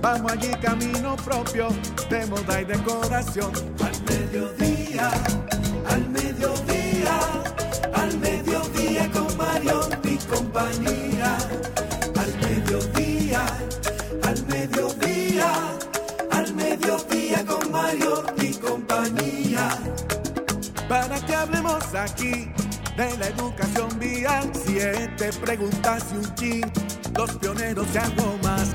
Vamos allí camino propio de moda y decoración. Al mediodía, al mediodía, al mediodía con Mario y compañía. Al mediodía, al mediodía, al mediodía con Mario y compañía para que hablemos aquí de la educación vial. Siete preguntas y un chin, los pioneros y algo más.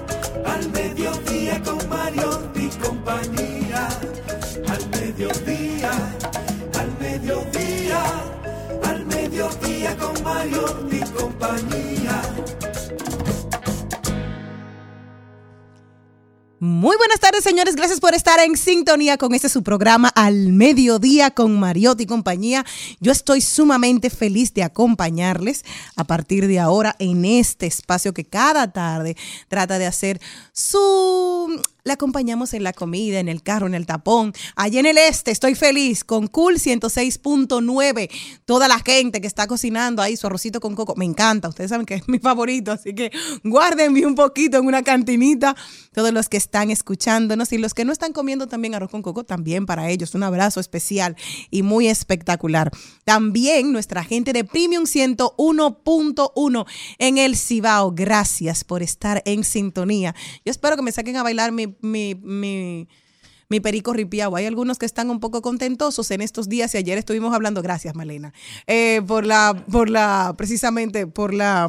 al mediodía con Mario y compañía. Al mediodía, al mediodía, al mediodía con Mario y compañía. Muy buenas tardes, señores. Gracias por estar en sintonía con este su programa Al Mediodía con Mariotti y compañía. Yo estoy sumamente feliz de acompañarles a partir de ahora en este espacio que cada tarde trata de hacer su la acompañamos en la comida, en el carro, en el tapón. Allí en el este estoy feliz con Cool 106.9. Toda la gente que está cocinando ahí su arrocito con coco. Me encanta. Ustedes saben que es mi favorito. Así que guárdenme un poquito en una cantinita. Todos los que están escuchándonos y los que no están comiendo también arroz con coco, también para ellos. Un abrazo especial y muy espectacular. También nuestra gente de Premium 101.1 en el Cibao. Gracias por estar en sintonía. Yo espero que me saquen a bailar mi mi, mi, perico ripiado. Hay algunos que están un poco contentosos en estos días y ayer estuvimos hablando, gracias Malena, eh, por la, por la, precisamente por la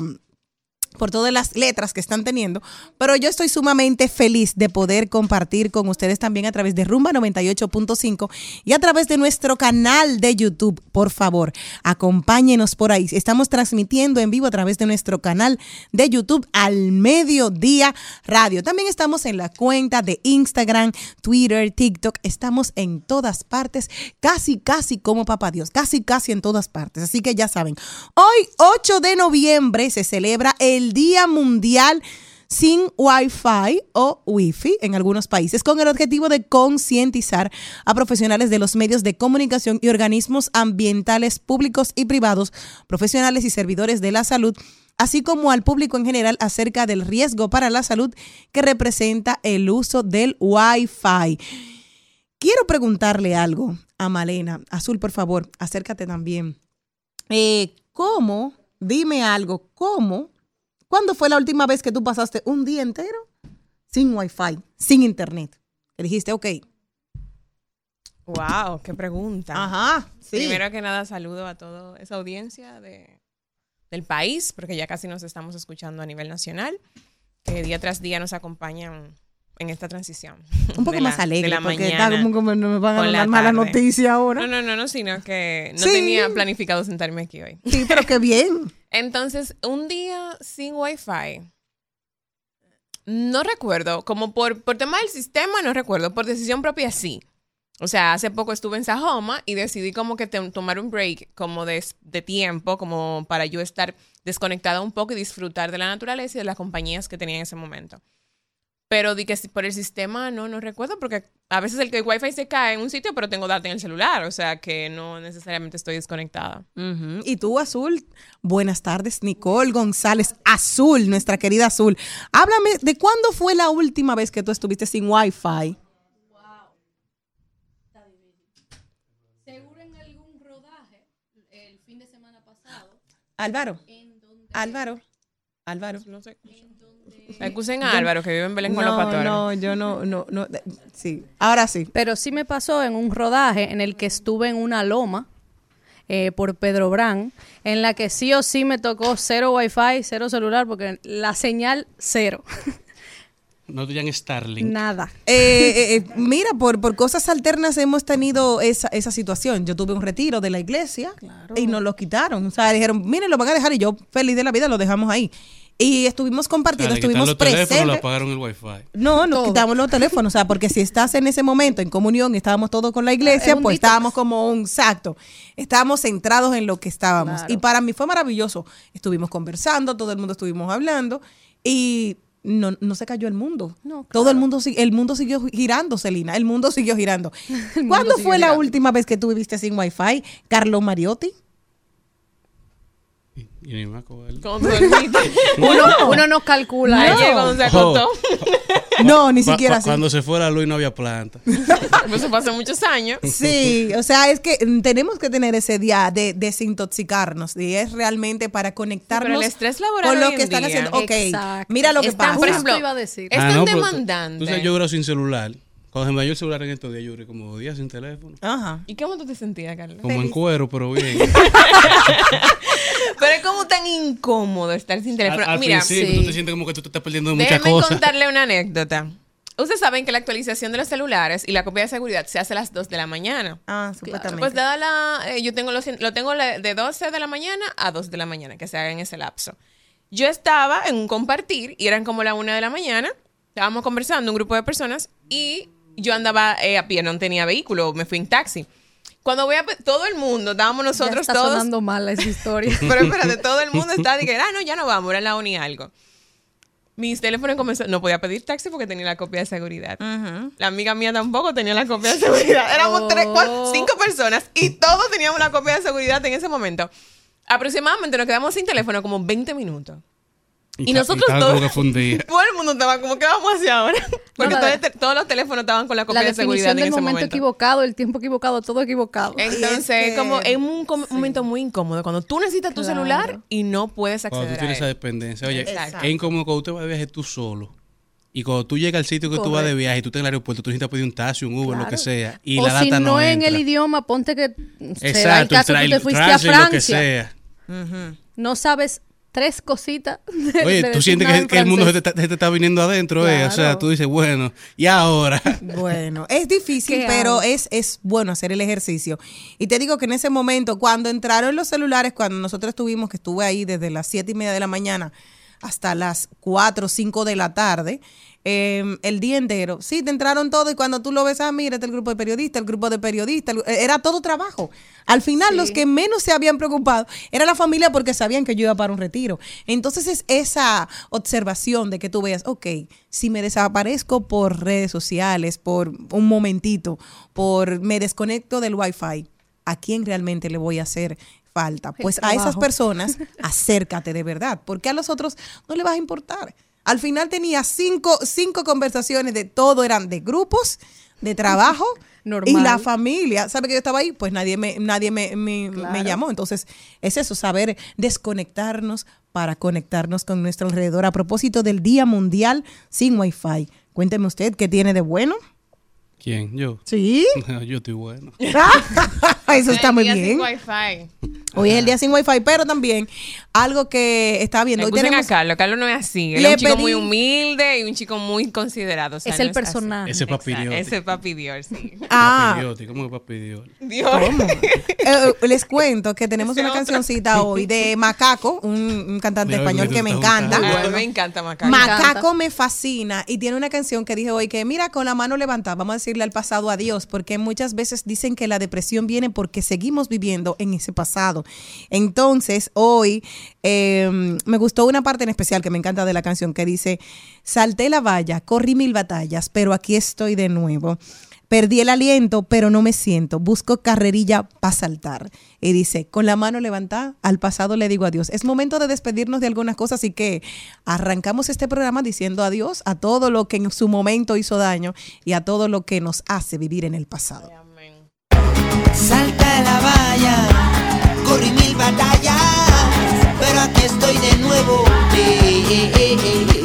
por todas las letras que están teniendo, pero yo estoy sumamente feliz de poder compartir con ustedes también a través de Rumba 98.5 y a través de nuestro canal de YouTube. Por favor, acompáñenos por ahí. Estamos transmitiendo en vivo a través de nuestro canal de YouTube al mediodía radio. También estamos en la cuenta de Instagram, Twitter, TikTok. Estamos en todas partes, casi, casi como papá Dios, casi, casi en todas partes. Así que ya saben, hoy 8 de noviembre se celebra el el Día Mundial sin Wi-Fi o Wi-Fi en algunos países, con el objetivo de concientizar a profesionales de los medios de comunicación y organismos ambientales públicos y privados, profesionales y servidores de la salud, así como al público en general acerca del riesgo para la salud que representa el uso del Wi-Fi. Quiero preguntarle algo a Malena. Azul, por favor, acércate también. Eh, ¿Cómo? Dime algo. ¿Cómo ¿Cuándo fue la última vez que tú pasaste un día entero sin wifi, sin internet? Que dijiste, ok. Wow, qué pregunta. Ajá, sí. Primero que nada, saludo a toda esa audiencia de, del país, porque ya casi nos estamos escuchando a nivel nacional, que día tras día nos acompañan en esta transición. Un poco de más la- alegre, de la porque mañana está como que me van a dar la mala noticia ahora. No, no, no, no, sino que no Sí. tenía planificado sentarme aquí hoy. Sí, pero qué bien. Entonces, un día sin wifi, no recuerdo, como por, por tema del sistema, no recuerdo, por decisión propia sí. O sea, hace poco estuve en Sajoma y decidí como que tomar un break como de, de tiempo, como para yo estar desconectada un poco y disfrutar de la naturaleza y de las compañías que tenía en ese momento. Pero di que por el sistema no, no recuerdo, porque a veces el, el wifi se cae en un sitio, pero tengo data en el celular, o sea que no necesariamente estoy desconectada. Y tú, Azul, buenas tardes, Nicole González, Azul, nuestra querida Azul. Háblame de cuándo fue la última vez que tú estuviste sin Wi-Fi. Seguro en algún rodaje el fin de semana pasado, Álvaro, Álvaro, Álvaro. No sé. Acusen a Álvaro, que vive en Belén con los No, pastores. no, yo no, no, no. Sí, ahora sí. Pero sí me pasó en un rodaje en el que estuve en una loma eh, por Pedro Brán, en la que sí o sí me tocó cero wifi, cero celular, porque la señal cero. No tenían Starlink. Nada. Eh, eh, eh, mira, por, por cosas alternas hemos tenido esa, esa situación. Yo tuve un retiro de la iglesia y nos lo quitaron. O sea, dijeron, miren, lo van a dejar y yo, feliz de la vida, lo dejamos ahí. Y estuvimos O sea, compartiendo, estuvimos presentes. apagaron el wifi. No, nos Todo. quitamos los teléfonos, o sea, porque si estás en ese momento en comunión y estábamos todos con la iglesia, pues detox. estábamos como un exacto, estábamos centrados en lo que estábamos. Claro. Y para mí fue maravilloso. Estuvimos conversando, todo el mundo estuvimos hablando y no, no se cayó el mundo. No, Todo el mundo, el mundo siguió girando, Celina, el mundo siguió girando. mundo ¿Cuándo siguió fue la última vez que tú viviste sin wifi? Carlo Mariotti. Y, ni me acuerdo. Uno, uno no calcula. Ayer eso. cuando se Oh. acostó. No, ni siquiera así. Cuando se fue la luz no había planta. Eso hace muchos años. Sí, o sea, es que mm, tenemos que tener ese día de desintoxicarnos y es realmente para conectarnos Pero el estrés laboral con lo que están día. haciendo. Ok, Exacto. mira lo que Están- pasa. por ejemplo, iba a decir. Es Ah, no, tú- sabes, yo duré sin celular. Cuando se me dio el celular en estos días, yo duré como dos días sin teléfono. Ajá. ¿Y cómo tú te sentías, Carlos? Como en cuero, pero bien. Pero es como tan incómodo estar sin teléfono. al Mira, sí. tú te sientes como que tú te estás perdiendo de muchas cosas. contarle una anécdota. Ustedes saben que la actualización de los celulares y la copia de seguridad se hace a las 2 de la mañana. Ah, supuestamente. Pues dada la, eh, yo tengo los, lo tengo de 12 de la mañana a 2 de la mañana, que se haga en ese lapso. Yo estaba en un compartir y eran como la 1 de la mañana. Estábamos conversando, un grupo de personas, y yo andaba eh, a pie, no tenía vehículo, me fui en taxi. Cuando voy a... Todo el mundo, estábamos Ya nosotros está todos... sonando mal esa historia. Pero espérate, todo el mundo está de que, ah, no, ya no vamos, era la uni algo. Mis teléfonos comenzó, no podía pedir taxi porque tenía la copia de seguridad. La amiga mía tampoco tenía la copia de seguridad. Éramos tres, cuatro, Oh. cinco personas y todos teníamos la copia de seguridad en ese momento. Aproximadamente nos quedamos sin teléfono como 20 minutos. Y nosotros estaban todos-. Todo el mundo estaba como, ¿qué vamos a hacer ahora? Porque No, todo la- el te- todos los teléfonos estaban con la La copia de seguridad definición en del ese momento, momento. equivocado, el tiempo equivocado, todo equivocado. Entonces, Y es que- como es un com- momento muy incómodo cuando tú necesitas tu Claro. celular y no puedes Cuando acceder tú tienes a esa él. dependencia. Oye, Exacto. es incómodo cuando usted va de viaje tú solo. Y cuando tú llegas al sitio que tú vas de viaje y tú estás en el aeropuerto, tú necesitas pedir un taxi, un Uber, lo que sea. Y o la si data no, no, en entra. el idioma, ponte que será el Exacto, caso el tú te fuiste a translate, lo que Francia. sea. No sabes tres cositas. de- Oye, de tú sientes que, el mundo se te, está- se te está viniendo adentro, eh. O sea, tú dices, bueno, y ahora. Bueno, es difícil, ¿Qué pero hago? es, es bueno hacer el ejercicio. Y te digo que en ese momento, cuando entraron los celulares, cuando nosotros estuvimos, que estuve ahí desde las siete y media de la mañana hasta las 4 o 5 de la tarde, eh, el día entero, sí, te entraron todos y cuando tú lo ves, ah, mira, este es el grupo de periodistas, el grupo de periodistas, el- era todo trabajo. Al final, Sí. los que menos se habían preocupado era la familia porque sabían que yo iba para un retiro. Entonces es esa observación de que tú veas, ok, si me desaparezco por redes sociales, por un momentito, por me desconecto del wifi, ¿a quién realmente le voy a hacer falta? Pues a esas personas, acércate de verdad, porque a los otros no le vas a importar. Al final tenía cinco, cinco conversaciones de todo, eran de grupos, de trabajo. Normal. Y la familia, ¿sabe que yo estaba ahí? Pues nadie me, nadie me, me- llamó. Entonces, es eso, saber desconectarnos para conectarnos con nuestro alrededor. A propósito del Día Mundial sin Wi-Fi. Cuénteme usted qué tiene de bueno. ¿Quién? Yo. Sí. Yo estoy bueno. eso está muy Día sin bien. Wi-Fi. Hoy es el día sin wifi, pero también algo que estaba viendo. Hoy tenemos, a Carlos. Carlos no es así. Él es un chico pedí- muy humilde y un chico muy considerado. o sea, Es no el así. personaje. Ese papi Ese es papi Dios, sí. Ah, Papi ¿Cómo que papi Dios? Dios. Eh, les cuento que tenemos Ese una otro. cancioncita hoy de Macaco, un, un cantante Mira, español que me encanta. me encanta Macaco. Macaco me fascina y tiene una canción que dije hoy que mira con la mano levantada, vamos a al pasado adiós, porque muchas veces dicen que la depresión viene porque seguimos viviendo en ese pasado. Entonces hoy eh, me gustó una parte en especial que me encanta de la canción que dice, salté la valla, corrí mil batallas, pero aquí estoy de nuevo. Perdí el aliento, pero no me siento. Busco carrerilla para saltar. Y dice, con la mano levantada, al pasado le digo adiós. Es momento de despedirnos de algunas cosas, así que arrancamos este programa diciendo adiós a todo lo que en su momento hizo daño y a todo lo que nos hace vivir en el pasado. Salta la valla, corrí mil batallas, pero aquí estoy de nuevo. Eh, eh, eh,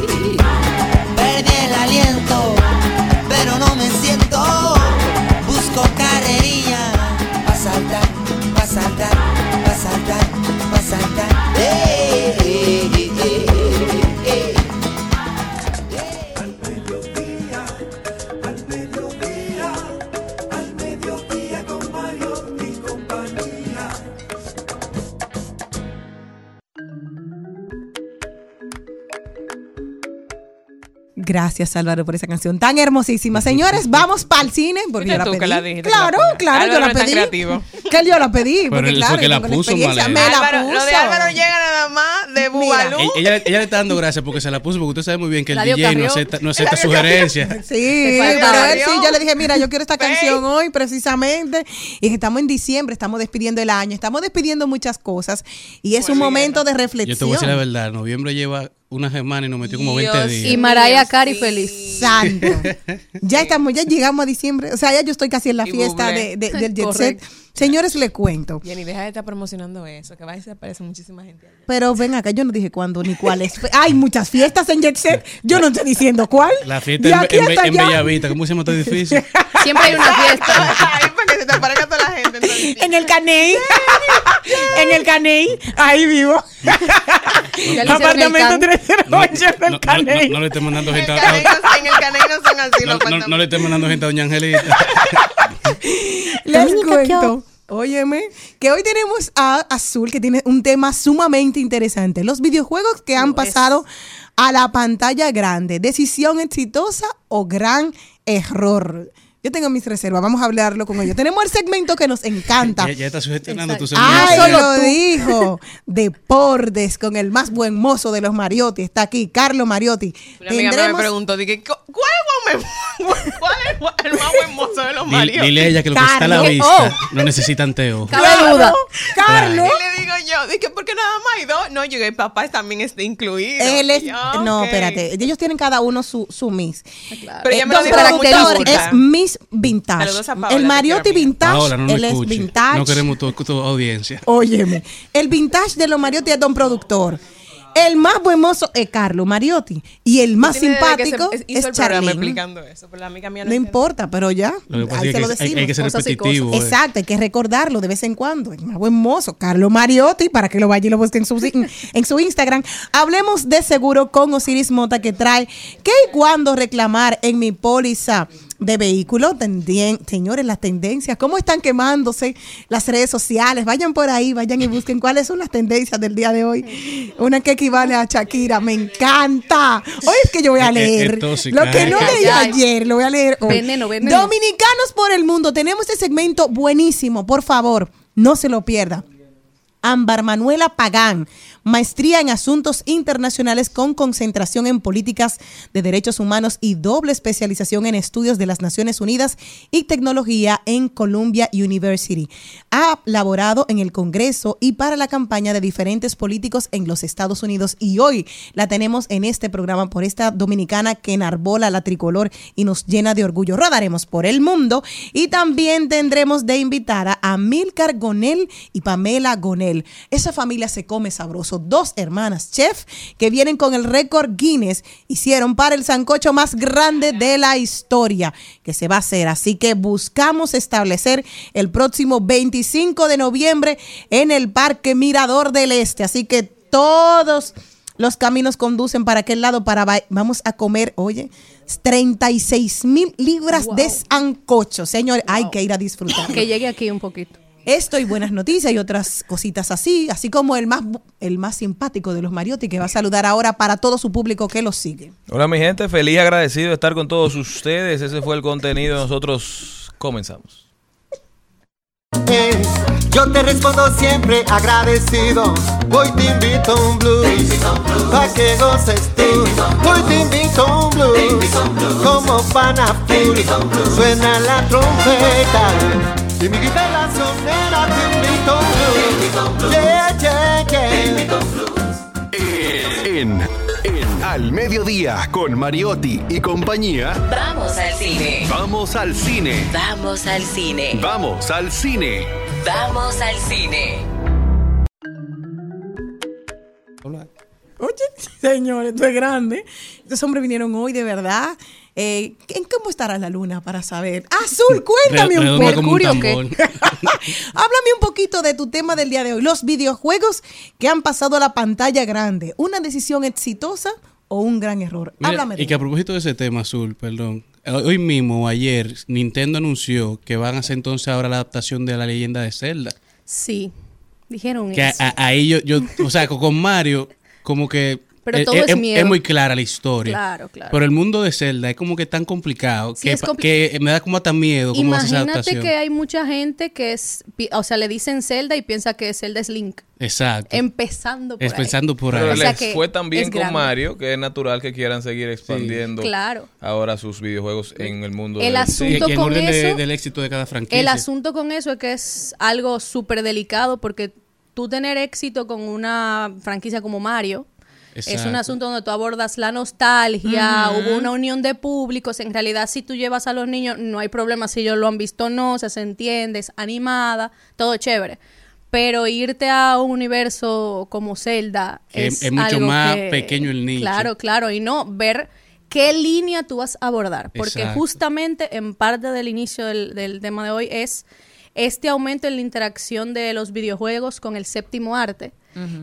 Gracias, Álvaro, por esa canción tan hermosísima. Señores, vamos para el cine. Porque yo la pedí. la dijiste que claro, la claro, yo la pedí. creativo. Que yo la pedí. Porque, él claro, que yo la puso. Malena. Me la Álvaro, puso. lo de Álvaro llega nada más de bubalú. Ella, ella, ella le está dando gracias porque se la puso, porque usted sabe muy bien que el DJ no acepta, no acepta sugerencias. Sí, pero él sí, yo le dije, mira, yo quiero esta canción hoy precisamente. Y que estamos en diciembre, estamos despidiendo el año, estamos despidiendo muchas cosas. Y es un momento de Yo reflexión. te voy a decir la verdad, noviembre lleva una semana y nos metió como 20 Dios días. Y Carey sí. feliz. Santo. Ya estamos, ya llegamos a diciembre. O sea, ya yo estoy casi en la Y fiesta de, de- del Jet Set. Señores, le cuento. Jenny, deja de estar promocionando eso, que va a desaparecer muchísima gente. allá. Pero ven acá, yo no dije cuándo ni cuál es. Hay muchas fiestas en Jet Set. Yo no estoy diciendo cuál. La fiesta en, en, en. Bellavista, ¿cómo se llama este edificio? Siempre hay una fiesta. Ay, para que se te aparezca toda la gente. entonces. En el Caney. en el Caney. Ahí vivo. El Apartamento can. 308 No, del no, Caney. no, le esté mandando En el gente a, en el Caney no son así los no- no le esté mandando gente a Doña Angelita. Les cuento. Óyeme, que hoy tenemos a Azul que tiene un tema sumamente interesante. Los videojuegos que han es. pasado a la pantalla grande. Decisión exitosa o gran error. Yo tengo mis reservas, vamos a hablarlo con ellos. Tenemos el segmento que nos encanta. ya, ya está sugestionando tu segmento. Ay, Solo lo dijo. Deportes con el más buen mozo de los Mariotti. Está aquí, Carlos Mariotti. Una amiga mía me preguntó, dije, "¿Cu- ¿cuál es el más- cuál es el más buen mozo de los Mario? dile a ella que lo que está a la Carlos. vista Oh. no necesitan teo. Cabe duda. Carlos. Y le digo yo, dije, ¿por qué nada más hay dos? No, yo, el papá también está incluido. Él es, yo, no, ok. espérate. Ellos tienen cada uno su, su Miss. Pero ella me lo Don dijo burla. es Miss Vintage. Saludos a Paola, el Mariotti. Vintage, Paola, no me él es. Vintage. No queremos tu, tu audiencia. Óyeme, el Vintage de los Mariotti es Don Productor. El más buen mozo es Carlos Mariotti. Y el más se- simpático es- eso, pero la amiga mía no, importa, pero ya. Lo ahí se lo hay- decimos. hay que ser cosas y repetitivo. eh. Exacto, hay que recordarlo de vez en cuando. El más buen mozo, Carlos Mariotti, para que lo vaya y lo busque en su, en su Instagram. Hablemos de seguro con Osiris Mota que trae qué y cuándo reclamar en mi póliza de vehículo. Tendien- señores, las tendencias, cómo están quemándose las redes sociales. Vayan por ahí, vayan y busquen cuáles son las tendencias del día de hoy. Una que equivale a Shakira, me encanta. Hoy es que yo voy a leer lo que no leí Ay, ay. ayer, lo voy a leer hoy. Veneno, veneno. Dominicanos por el mundo, tenemos este segmento buenísimo, por favor, no se lo pierda. Ámbar Manuela Pagán, maestría en asuntos internacionales con concentración en políticas de derechos humanos y doble especialización en estudios de las Naciones Unidas y tecnología en Columbia University. Ha laborado en el Congreso y para la campaña de diferentes políticos en los Estados Unidos y hoy la tenemos en este programa por esta dominicana que enarbola la tricolor y nos llena de orgullo. Rodaremos por el mundo y también tendremos de invitada a Milcar Gonel y Pamela Gonel. Esa familia se come sabroso. Dos hermanas chef que vienen con el récord Guinness hicieron para el sancocho más grande de la historia que se va a hacer. Así que buscamos establecer el próximo 25 de noviembre en el Parque Mirador del Este. Así que todos los caminos conducen para aquel lado para vamos a comer, oye, 36 mil libras de sancocho. Señores, hay que ir a disfrutar. Que llegue aquí un poquito. Esto y buenas noticias y otras cositas así, así como el más el más simpático de los Mariotti que va a saludar ahora para todo su público que los sigue. Hola mi gente, feliz y agradecido de estar con todos ustedes. Ese fue el contenido. Nosotros comenzamos. Yo te respondo siempre agradecido. Hoy te invito a un blues, pa' que goces tú. Hoy te invito a un blues, como. Suena la trompeta y mi guitarra sonera te invito blues. Yeah, yeah, yeah. En, en Al Mediodía con Mariotti y compañía. Vamos al cine. Vamos al cine. Vamos al cine. Vamos al cine. Vamos al cine. Oye, señores, esto es grande. Estos hombres vinieron hoy, de verdad. Eh, ¿En cómo estará la luna para saber? Azul, cuéntame Re- un un Mercurio, ¿qué? Háblame un poquito de tu tema del día de hoy. Los videojuegos que han pasado a la pantalla grande. ¿Una decisión exitosa o un gran error? Mira, Háblame de y que a propósito de ese tema azul, perdón. eh, Hoy mismo o ayer Nintendo anunció que van a hacer entonces ahora la adaptación de la leyenda de Zelda. Sí, dijeron Que a- eso. a- ahí yo, yo, o sea, con Mario, como que Pero eh, todo eh, es miedo. muy clara la historia. Claro, claro. Pero el mundo de Zelda es como que tan complicado Sí, que, es compli- que me da como hasta miedo esa Imagínate que hay mucha gente que es, o sea, le dicen Zelda y piensa que Zelda es Link. Exacto. Empezando por Es ahí. pensando por Pero ahí. O sea les que fue tan bien es con grande. Mario que es natural que quieran seguir expandiendo Claro. ahora sus videojuegos en el mundo El del asunto Sí, y en con orden de- eso- del éxito de cada franquicia. El asunto con eso es que es algo súper delicado porque tú tener éxito con una franquicia como Mario es un asunto donde tú abordas la nostalgia, hubo una unión de públicos, en realidad si tú llevas a los niños no hay problema si ellos lo han visto o no, o sea, se entiende, es animada, todo chévere. Pero irte a un universo como Zelda Que es, es mucho algo más que- pequeño el nicho. Claro, claro, y no ver qué línea tú vas a abordar, porque Exacto. justamente en parte del inicio del, del tema de hoy es este aumento en la interacción de los videojuegos con el séptimo arte,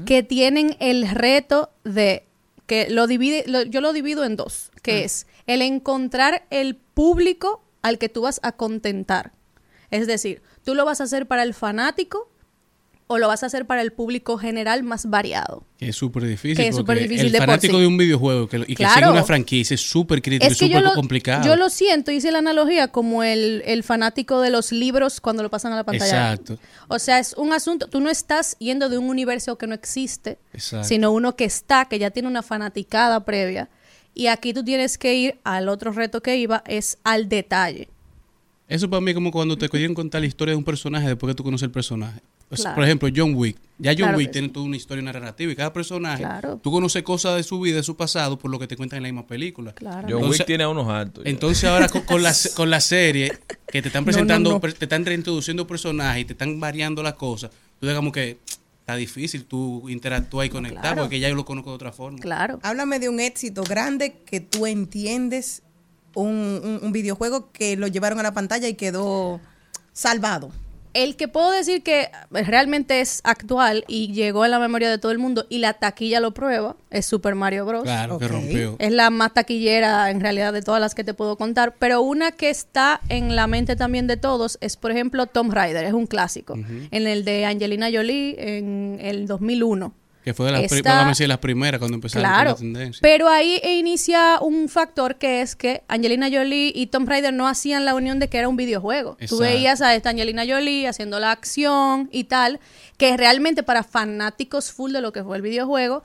que tienen el reto de que lo divide, lo- yo lo divido en dos, que es el encontrar el público al que tú vas a contentar. Es decir, tú lo vas a hacer para el fanático o lo vas a hacer para el público general más variado. Que es súper difícil. Que es súper difícil El de fanático sí. de un videojuego que, y que sigue una franquicia es súper crítico, Es que súper complicado. yo lo siento, hice la analogía como el, el fanático de los libros cuando lo pasan a la pantalla. Exacto. O sea, es un asunto, tú no estás yendo de un universo que no existe, Exacto. sino uno que está, que ya tiene una fanaticada previa. Y aquí tú tienes que ir al otro reto que iba, es al detalle. Eso para mí es como cuando te quieren contar la historia de un personaje después que tú conoces el personaje. Claro. Por ejemplo, John Wick. Ya John Claro Wick tiene sí. toda una historia, una narrativa y cada personaje, Claro. tú conoces cosas de su vida, de su pasado, por lo que te cuentan en la misma película. Claro. John Entonces- Wick tiene a unos altos. ya. Entonces ahora con, con la, con la serie que te están presentando, no, no. pre- te están reintroduciendo personajes y te están variando las cosas, tú digamos que está difícil tú interactuar y conectar claro. porque ya yo lo conozco de otra forma. Claro. Háblame de un éxito grande que tú entiendes un, un- un videojuego que lo llevaron a la pantalla y quedó salvado. El que puedo decir que realmente es actual y llegó a la memoria de todo el mundo y la taquilla lo prueba es Super Mario Bros. Claro que rompió. Es la más taquillera en realidad de todas las que te puedo contar, pero una que está en la mente también de todos es, por ejemplo, Tomb Raider, es un clásico, en el de Angelina Jolie en el 2001. Que fue de las, vamos a decir, las primeras cuando empezaron con Claro, la tendencia. pero ahí inicia un factor que es que Angelina Jolie y Tomb Raider no hacían la unión de que era un videojuego. Tú veías a esta Angelina Jolie haciendo la acción y tal, que realmente para fanáticos full de lo que fue el videojuego,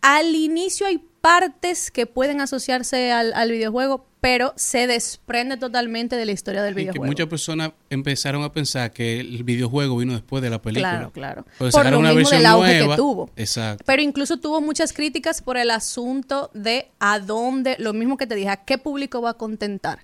al inicio hay partes que pueden asociarse al, al videojuego, pero se desprende totalmente de la historia del Y que videojuego. muchas personas empezaron a pensar que el videojuego vino después de la película. Claro, claro. Por lo una mismo del auge que tuvo. Exacto. Pero incluso tuvo muchas críticas por el asunto de a dónde, lo mismo que te dije, a qué público va a contentar.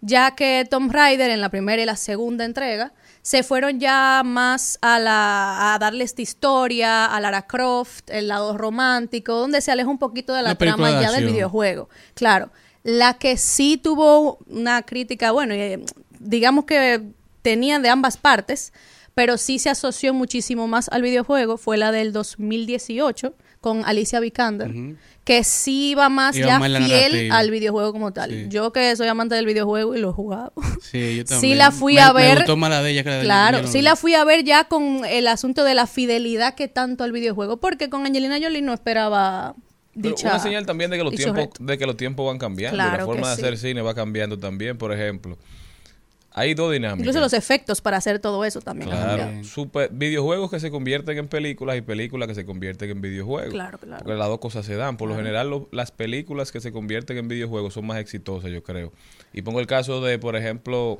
ya que Tom Raider en la primera y la segunda entrega se fueron ya más a, la, a darle esta historia, a Lara Croft, el lado romántico, donde se aleja un poquito de la trama de ya del videojuego. Claro, la que sí tuvo una crítica, bueno, eh, digamos que tenía de ambas partes, pero sí se asoció muchísimo más al videojuego, fue la del 2018 con Alicia Vikander, que sí iba más Iba ya más fiel narrativa. al videojuego como tal. Sí. Yo que soy amante del videojuego y lo he jugado. Sí, yo Sí también. la fui Me- a Me ver. gustó más la de ella que la de Claro, sí la fui a ver ya con el asunto de la fidelidad que tanto al videojuego, porque con Angelina Jolie no esperaba dicha una señal también de que los tiempos de que los tiempos van cambiando la forma de sí. hacer cine va cambiando también por ejemplo hay dos dinámicas Incluso los efectos para hacer todo eso también. Claro, super, videojuegos que se convierten en películas y películas que se convierten en videojuegos. Claro, claro. Porque las dos cosas se dan. Por lo general, lo- las películas que se convierten en videojuegos son más exitosas, yo creo. Y pongo el caso de, por ejemplo,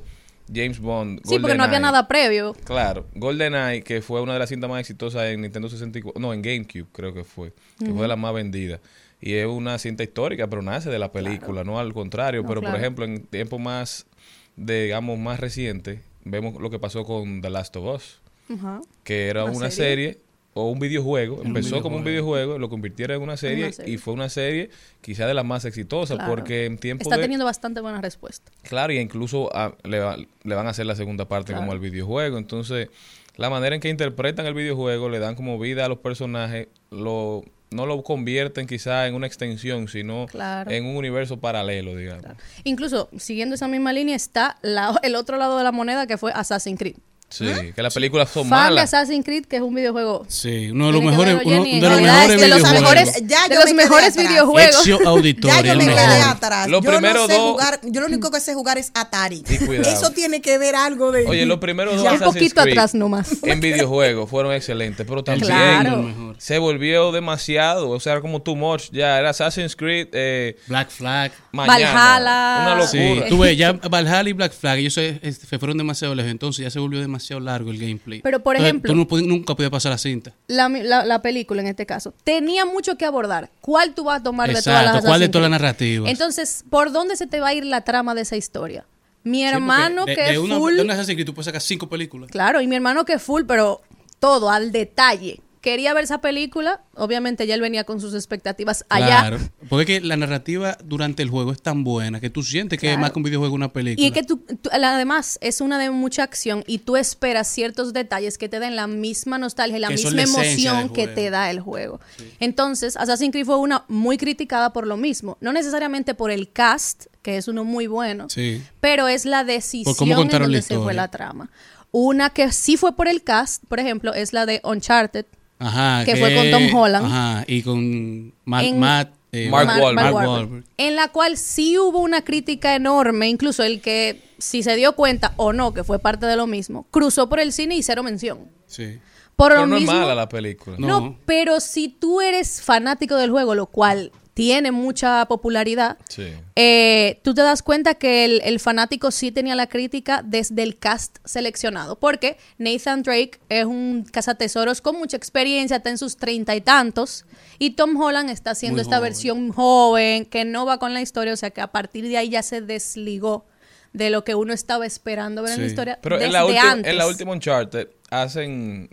James Bond. Sí, porque no había nada previo. Claro, GoldenEye, que fue una de las cintas más exitosas en Nintendo 64, no, en GameCube creo que fue, que fue de las más vendidas. Y es una cinta histórica, pero nace de la película, no al contrario. No, pero, por ejemplo, en tiempos más, digamos, más recientes, vemos lo que pasó con The Last of Us, que era ¿Una una serie? serie, o un videojuego. un Empezó como un videojuego. lo convirtieron en una serie, serie. y fue una serie quizá de las más exitosas, Claro. porque en tiempo Está de... teniendo bastante buena respuesta. Claro, y incluso ah, le, va- le van a hacer la segunda parte Claro. como al videojuego. Entonces, la manera en que interpretan el videojuego, le dan como vida a los personajes, lo, no lo convierten quizá en una extensión, sino Claro. en un universo paralelo, digamos. Incluso, siguiendo esa misma línea, está la- el otro lado de la moneda que fue Assassin's Creed. Sí, que las películas son Fan de malas. Assassin's Creed, que es un videojuego Sí, uno de los mejores, uno Jenny, de los mejores de los videojuegos. mejores- Ya de yo los me mejores videojuegos. Ezio Auditore, Ya yo el me mejor. quedé atrás. Lo yo primero no sé dos- jugar, yo lo único que sé jugar es Atari. Eso tiene que ver algo de Oye, los primeros dos Ya un poquito Creed atrás nomás. en videojuegos fueron excelentes, pero también Claro. se volvió demasiado, o sea, era como too much. Ya era Assassin's Creed eh, Black Flag. mañana. Valhalla. Una locura. Sí, tú ves, ya Valhalla y Black Flag, ellos se, este, se fueron demasiado lejos, entonces ya se volvió demasiado largo el gameplay. Pero, por Entonces, ejemplo- tú no podías- nunca podías pasar la cinta. la, la- la película en este caso, tenía mucho que abordar. ¿Cuál tú vas a tomar de todas las Exacto, ¿cuál de todas las narrativas? Entonces, ¿por dónde se te va a ir la trama de esa historia? Mi Sí, hermano de, que de es una, full... de una Assassin's Creed tú puedes sacar cinco películas. Claro, y mi hermano que es full, pero todo, al detalle. Quería ver esa película, obviamente ya él venía con sus expectativas allá. Claro, porque la narrativa durante el juego es tan buena que tú sientes que es más que un videojuego una película. Y que tú, tú- además es una de mucha acción y tú esperas ciertos detalles que te den la misma nostalgia y la Que misma la emoción que te da el juego. Entonces, Assassin's Creed fue una muy criticada por lo mismo. No necesariamente por el cast, que es uno muy bueno, Sí. pero es la decisión en contaron la donde se fue la trama. Una que sí fue por el cast, por ejemplo, es la de Uncharted. Ajá, que fue con Tom Holland. Ajá, y con Ma- En- Matt, eh, Mark Mark- Wahlberg. Mark Mark Wahlberg, Wahlberg. En la cual sí hubo una crítica enorme, incluso el que, si se dio cuenta o no, que fue parte de lo mismo, cruzó por el cine y cero mención. Sí. Por Pero lo no mismo. es mala la película. No. No, pero si tú eres fanático del juego, lo cual tiene mucha popularidad, Sí. eh, tú te das cuenta que el, el fanático sí tenía la crítica desde el cast seleccionado, porque Nathan Drake es un cazatesoros con mucha experiencia, está en sus treinta y tantos, y Tom Holland está haciendo Muy esta joven. versión joven, que no va con la historia, o sea que a partir de ahí ya se desligó de lo que uno estaba esperando ver en la historia Pero desde en la, antes. en la última Uncharted hacen...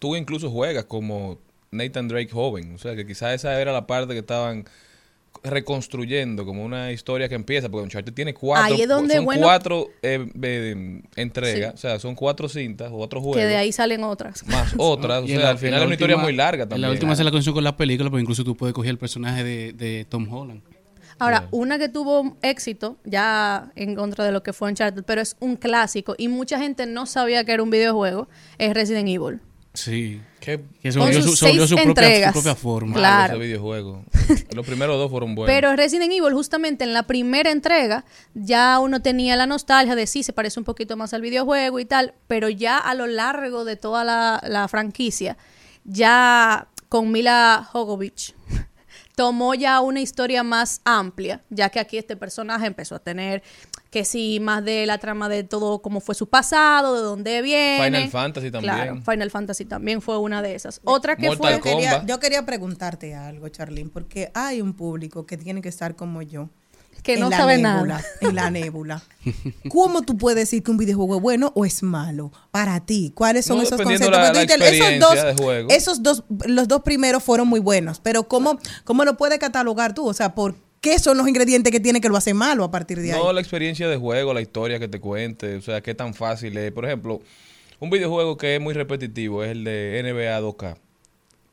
Tú incluso juegas como Nathan Drake joven. O sea, que quizás esa era la parte que estaban reconstruyendo como una historia que empieza, porque Uncharted tiene cuatro, Ahí es donde, son bueno- cuatro eh, eh, entregas, Sí. o sea, son cuatro cintas o otros juegos, que de ahí salen otras. más otras, o sea, la- al final es una historia muy larga En también. la última hace la conexión con la película, pero incluso tú puedes coger el personaje de, de Tom Holland. Ahora, una que tuvo éxito, ya en contra de lo que fue Uncharted, pero es un clásico y mucha gente no sabía que era un videojuego, es Resident Evil. Sí. Qué Que se volvió su, se propia, su entregas. propia forma. Claro. ese videojuego. Los primeros dos fueron buenos. Pero Resident Evil, justamente en la primera entrega, ya uno tenía la nostalgia de sí, se parece un poquito más al videojuego y tal, pero ya a lo largo de toda la, la franquicia, ya con Mila Jovovich, tomó ya una historia más amplia, ya que aquí este personaje empezó a tener que sí, más de la trama de todo, cómo fue su pasado, de dónde viene. Final Fantasy también. Claro, Final Fantasy también fue una de esas. Otra que Mortal fue... Yo quería, yo quería preguntarte algo, Charlene, porque hay un público que tiene que estar como yo, Que en no la sabe nébula, nada. En la nébula. ¿Cómo tú puedes decir que un videojuego es bueno o es malo para ti? ¿Cuáles son No, esos conceptos? la- Porque tú la dices, esos dos, de juego. esos dos, los dos primeros fueron muy buenos, pero ¿cómo, cómo lo puedes catalogar tú? O sea, ¿por qué son los ingredientes que tiene que lo hace malo a partir de ahí? No, la experiencia de juego, la historia que te cuente, o sea, qué tan fácil es. Por ejemplo, un videojuego que es muy repetitivo es el de NBA 2K.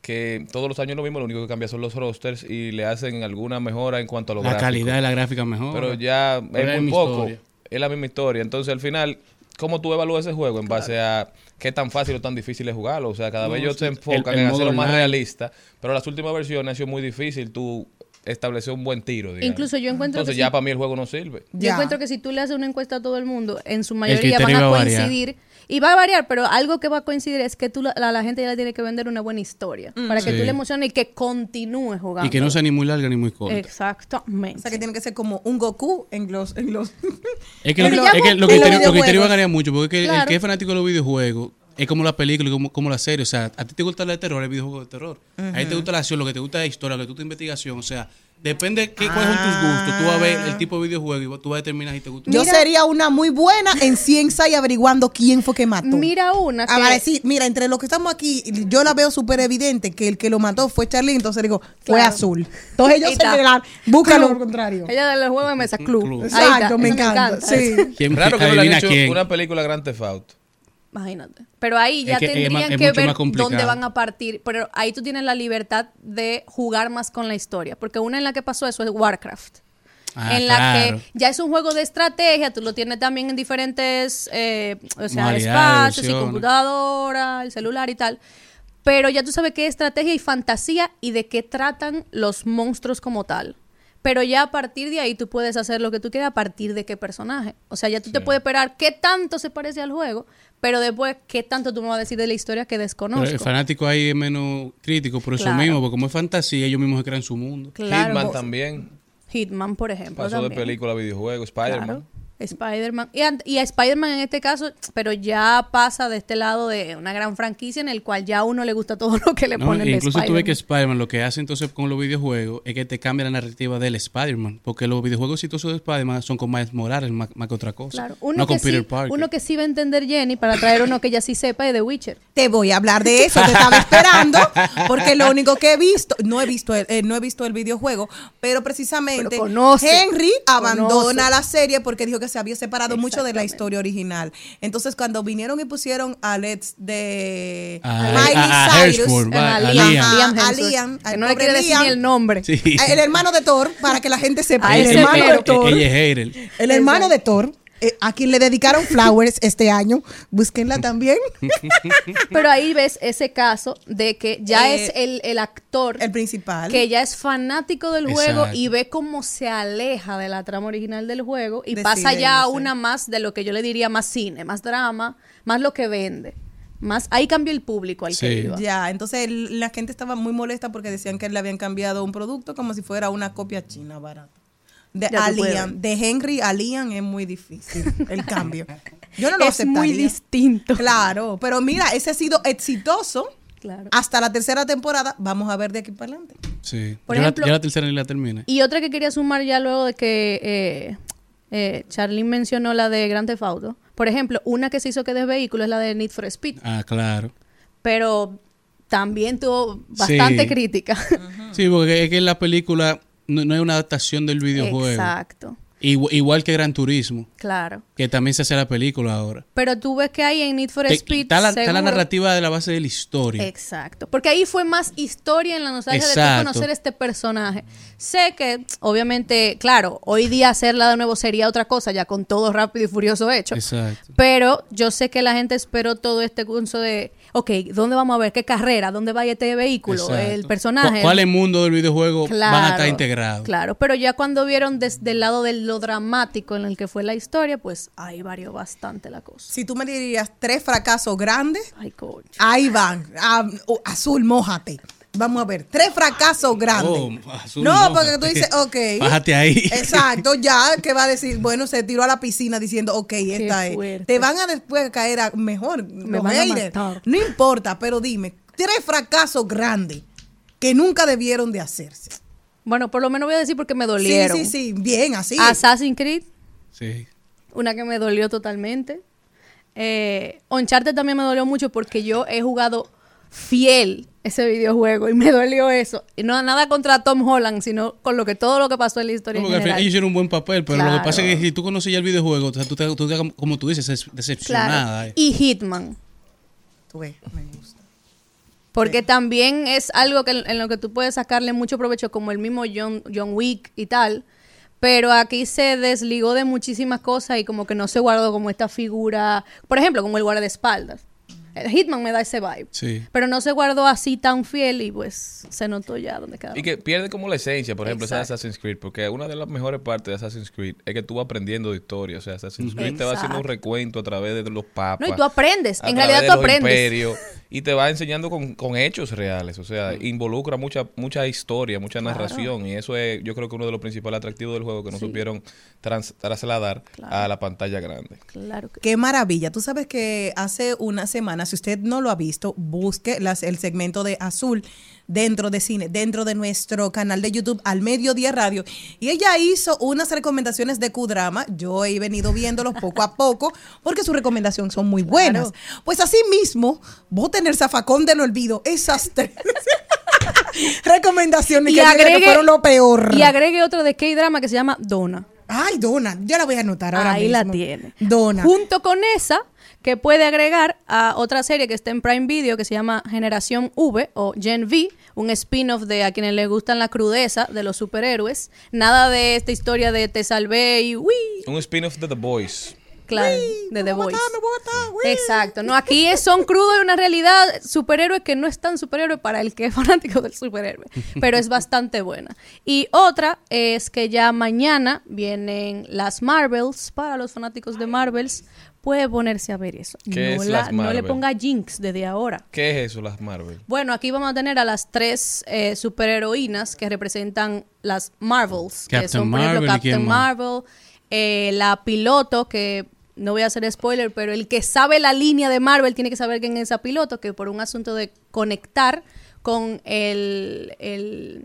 Que todos los años lo mismo, lo único que cambia son los rosters y le hacen alguna mejora en cuanto a los La gráficos. calidad de la gráfica mejor. Pero ya Pero es muy poco. historia. Es la misma historia. Entonces, al final, ¿cómo tú evalúas ese juego? En base a qué tan fácil o tan difícil es jugarlo. O sea, cada No, vez ellos sí. se enfocan El- el en hacerlo más realista. Pero las últimas versiones ha sido muy difícil tú establecer un buen tiro. digamos. Incluso yo encuentro Entonces, que ya sí. para mí el juego no sirve. Yo Ya. encuentro que si tú le haces una encuesta a todo el mundo, en su mayoría van a coincidir. Y va a variar, pero algo que va a coincidir es que tú la- a la gente ya le tiene que vender una buena historia. Para que Sí. tú le emociones y que continúe jugando. y que no sea ni muy larga ni muy corta. Exactamente. O sea, que tiene que ser como un Goku en los... En los Es que, lo, ya es que lo que te- lo que te videojuegos. varía mucho, porque es que el- el Claro. que es fanático de los videojuegos es como la película y como, como la serie. O sea, a ti te gusta la de terror, el videojuego de terror. A ti te gusta la acción, lo que te gusta es la historia, lo que te gusta la investigación. O sea, depende de qué, cuáles son tus gustos. Tú vas a ver el tipo de videojuego y tú vas a determinar si te gusta. Yo Mira- sería una muy buena en ciencia y averiguando quién fue que mató. Mira una que... A ver, sí, mira, entre los que estamos aquí, yo la veo súper evidente que el que lo mató fue Charlie, entonces digo, fue Claro. azul. Entonces ellos se dan, búscalo Club. al contrario. Ella del juego de mesa, club. Club. Ahí Exacto, está, me eso encanta. Sí. ¿Quién- Raro que no le han hecho quién? una película Grand Theft Auto. Imagínate. Pero ahí ya Es que es tendrían es que ver dónde van a partir. Pero ahí tú tienes la libertad de jugar más con la historia. Porque una en la que pasó eso es Warcraft. Ah, en la claro. que ya es un juego de estrategia, tú lo tienes también en diferentes, eh, o sea, espacios y computadora, el celular y tal. Pero ya tú sabes qué es estrategia y fantasía y de qué tratan los monstruos como tal. Pero ya a partir de ahí tú puedes hacer lo que tú quieras a partir de qué personaje. O sea, ya tú te puedes esperar qué tanto se parece al juego, pero después qué tanto tú me vas a decir de la historia que Pero desconozco. el fanático ahí es menos crítico por eso Claro. mismo, porque como es fantasía, ellos mismos se crean su mundo. Claro. Hitman también. Hitman, por ejemplo. Pasó de película a videojuego. Spider-Man. Claro. Spider-Man. Y, y a Spider-Man en este caso, pero ya pasa de este lado de una gran franquicia en el cual ya a uno le gusta todo lo que le No, ponen de incluso tú ves que Spider-Man. Lo que hace entonces con los videojuegos es que te cambia la narrativa del Spider-Man, porque los videojuegos exitosos de Spider-Man son con Miles Morales más, más que otra cosa. Claro. Uno, no que con Peter sí, Parker. uno que sí va a entender Jenny para traer uno que ya sí sepa es The Witcher. Te voy a hablar de eso, te estaba esperando, porque lo único que he visto, no he visto el, eh, no he visto el videojuego, pero precisamente Pero conoce, Henry abandona conoce. la serie porque dijo que se había separado mucho de la historia original. Entonces, cuando vinieron y pusieron a Let's de A- Miley a- a Cyrus, a Liam, Liam. Liam a Hemsworth, Liam, que al no le quiere decir ni el nombre. Sí. el hermano de Thor, para que la gente sepa, el hermano de. Thor. El hermano de Thor, eh, a quien le dedicaron Flowers este año, búsquenla también. Pero ahí ves ese caso de que ya Eh, es el, el actor El principal. que ya es fanático del juego y ve cómo se aleja de la trama original del juego y pasa ya a una más de lo que yo le diría más cine, más drama, más lo que vende. Más, ahí cambió el público al que Sí. iba. Ya, entonces el- la gente estaba muy molesta porque decían que le habían cambiado un producto como si fuera una copia china barata. De, Ya a Liam, de Henry a Liam es muy difícil el cambio. Yo no lo es muy distinto. Claro, pero mira, ese ha sido exitoso Claro. hasta la tercera temporada. Vamos a ver de aquí para adelante. Sí. Por Yo la- ejemplo- ya la tercera ni la terminé. Y otra que quería sumar ya luego de que eh, eh, Charlene mencionó la de Grand Theft Auto. Por ejemplo, una que se hizo que de vehículo es la de Need for Speed, Ah, claro. pero también tuvo bastante Sí. crítica. Sí, porque es que la película no, no es una adaptación del videojuego. Exacto, Igu- igual que Gran Turismo, claro. que también se hace la película ahora. Pero tú ves que ahí en Need for Speed está, la, está la seguro- narrativa de la base de la historia. Exacto, porque ahí fue más historia en la nostalgia de Exacto. conocer este personaje. Sé que, obviamente, claro, hoy día hacerla de nuevo sería otra cosa, ya con todo rápido y furioso hecho. Exacto. Pero yo sé que la gente esperó todo este curso de, ok, ¿dónde vamos a ver? ¿Qué carrera? ¿Dónde va este vehículo? Exacto. El personaje. ¿Cu- ¿Cuál mundo del videojuego Claro, van a estar integrados? Claro, pero ya cuando vieron desde el lado de lo dramático en el que fue la historia, pues ahí varió bastante la cosa. Si tú me dirías tres fracasos grandes, Ay, ahí van. Ah, oh, azul, mójate. Vamos a ver, tres fracasos grandes. Oh, azul, no, porque tú dices, ok. Bájate ahí. Exacto, ya que va a decir, bueno, se tiró a la piscina diciendo, ok, esta es. fuerte. Te van a después caer a mejor. los van a haters. matar. No importa, pero dime, tres fracasos grandes que nunca debieron de hacerse. Bueno, por lo menos voy a decir porque me Sí, dolieron. sí, sí, bien, así. Assassin's Creed, Sí. una que me dolió totalmente. Eh, Uncharted también me dolió mucho porque yo he jugado fiel ese videojuego y me dolió eso. Y no nada contra Tom Holland, sino con lo que todo lo que pasó en la historia. No, en general. ellos hicieron un buen papel, pero lo que pasa es que si tú conoces ya el videojuego, o sea, tú, te, tú te- como tú dices, es decepcionada. Claro. eh. Y Hitman. Tú ves, me gusta. Porque también es algo que en lo que tú puedes sacarle mucho provecho, como el mismo John, John Wick y tal. Pero aquí se desligó de muchísimas cosas y como que no se guardó como esta figura. Por ejemplo, como el guardaespaldas. Hitman me da ese vibe. Sí. Pero no se guardó así tan fiel y pues se notó ya donde quedaba. Y que pierde como la esencia, por ejemplo, esa de. Assassin's Creed, porque una de las mejores partes de Assassin's Creed es que tú vas aprendiendo de historia. O sea, Assassin's Creed te va haciendo un recuento a través de los papas. No, y tú aprendes. a En través realidad de tú los aprendes. imperios, y te va enseñando con, con hechos reales. O sea, involucra mucha mucha historia, mucha narración. Y eso es, yo creo que uno de los principales atractivos del juego que no Sí. supieron trans- trasladar a la pantalla grande. Claro que Qué maravilla. Tú sabes que hace una semana, si usted no lo ha visto, busque las- el segmento de Azul dentro de cine, dentro de nuestro canal de YouTube al Mediodía Radio. Y ella hizo unas recomendaciones de Q-Drama. Yo he venido viéndolos poco a poco porque sus recomendaciones son muy buenas. Pues así mismo, voten el zafacón del olvido. Esas tres recomendaciones que, tiene que fueron lo peor. y agregue otro de K-drama que se llama Donna. Ay, Donna, ya la voy a anotar ahora Ahí la tiene. Donna. Junto con esa, que puede agregar a otra serie que está en Prime Video que se llama Generación V o Gen V, un spin-off de a quienes les gustan la crudeza de los superhéroes. Nada de esta historia de te salvé y uy, Un spin-off de The Boys. claro, de The Voice. Exacto. No, aquí es- son crudos y una realidad superhéroe que no es tan superhéroe para el que es fanático del superhéroe, pero es bastante buena. Y otra es que ya mañana vienen las Marvels para los fanáticos de Marvels. Puede ponerse a ver eso. ¿Qué no, es la- las no le ponga Jinx desde ahora. ¿Qué es eso, las Marvel? Bueno, aquí vamos a tener a las tres eh, superheroínas que representan las Marvels, que Captain son, por ejemplo, Marvel, ¿y quién Captain? Marvel, eh, la piloto, que no voy a hacer spoiler, pero el que sabe la línea de Marvel tiene que saber quién es esa piloto, que por un asunto de conectar con el... el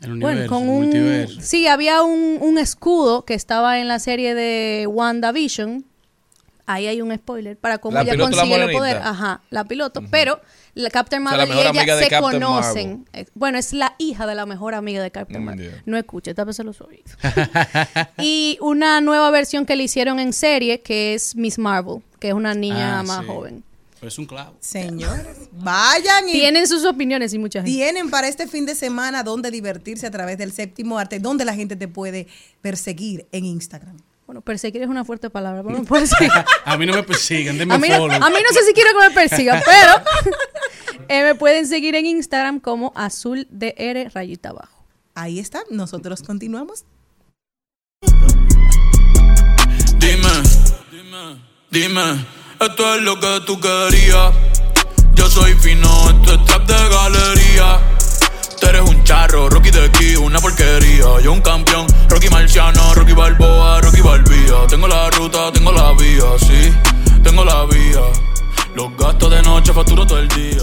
El bueno, universo, con un... multiverso. Sí, había un, un escudo que estaba en la serie de WandaVision. Ahí hay un spoiler para cómo La ella consigue el poder. Ajá, la piloto. Pero la Captain O sea, la Marvel y ella se Captain conocen. Bueno, es la hija de la mejor amiga de Captain Mm, Marvel. yeah. No escuche, tápese los oídos. y una nueva versión que le hicieron en serie, que es Miss Marvel, que es una niña Ah, más sí. joven. Pero es un clavo. Señores, vayan y Tienen sus opiniones y mucha gente. tienen para este fin de semana donde divertirse a través del séptimo arte, donde la gente te puede perseguir en Instagram. Bueno, perseguir es una fuerte palabra, pero me pueden seguir. A mí no me persigan, denme A mí, no, follow. a mí no sé si quiero que me persigan, pero eh, me pueden seguir en Instagram como azul DR rayita abajo. Ahí está, nosotros continuamos. Dime, dime, dime, esto es lo que tú querías. Yo soy fino, esto es trap de galería. Tú eres un charro, Rocky de aquí, una porquería. Yo un campeón, Rocky Marciano, Rocky Balboa, Rocky Balbía. Tengo la ruta, tengo la vía, sí, tengo la vía. Los gastos de noche facturo todo el día.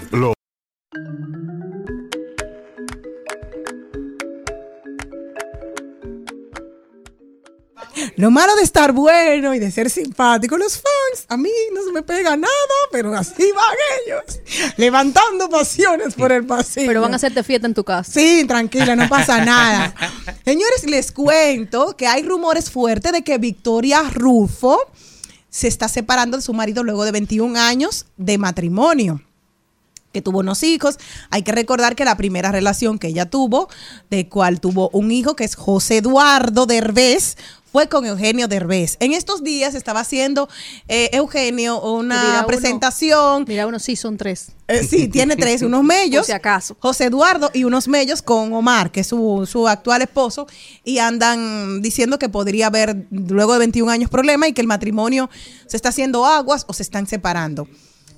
Lo Lo malo de estar bueno y de ser simpático, los fans, a mí no se me pega nada, pero así van ellos, levantando pasiones por el pasillo. Pero van a hacerte fiesta en tu casa. Sí, tranquila, no pasa nada. Señores, les cuento que hay rumores fuertes de que Victoria Rufo se está separando de su marido luego de 21 años de matrimonio. que tuvo unos hijos. Hay que recordar que la primera relación que ella tuvo, de cual tuvo un hijo que es José Eduardo Derbez, fue con Eugenio Derbez. En estos días estaba haciendo eh, Eugenio Mira una uno. presentación. Mira, uno sí son tres. Eh, sí, tiene tres, unos mellos. Por si acaso. José Eduardo y unos mellos con Omar, que es su, su actual esposo, y andan diciendo que podría haber luego de 21 años problema y que el matrimonio se está haciendo aguas o se están separando.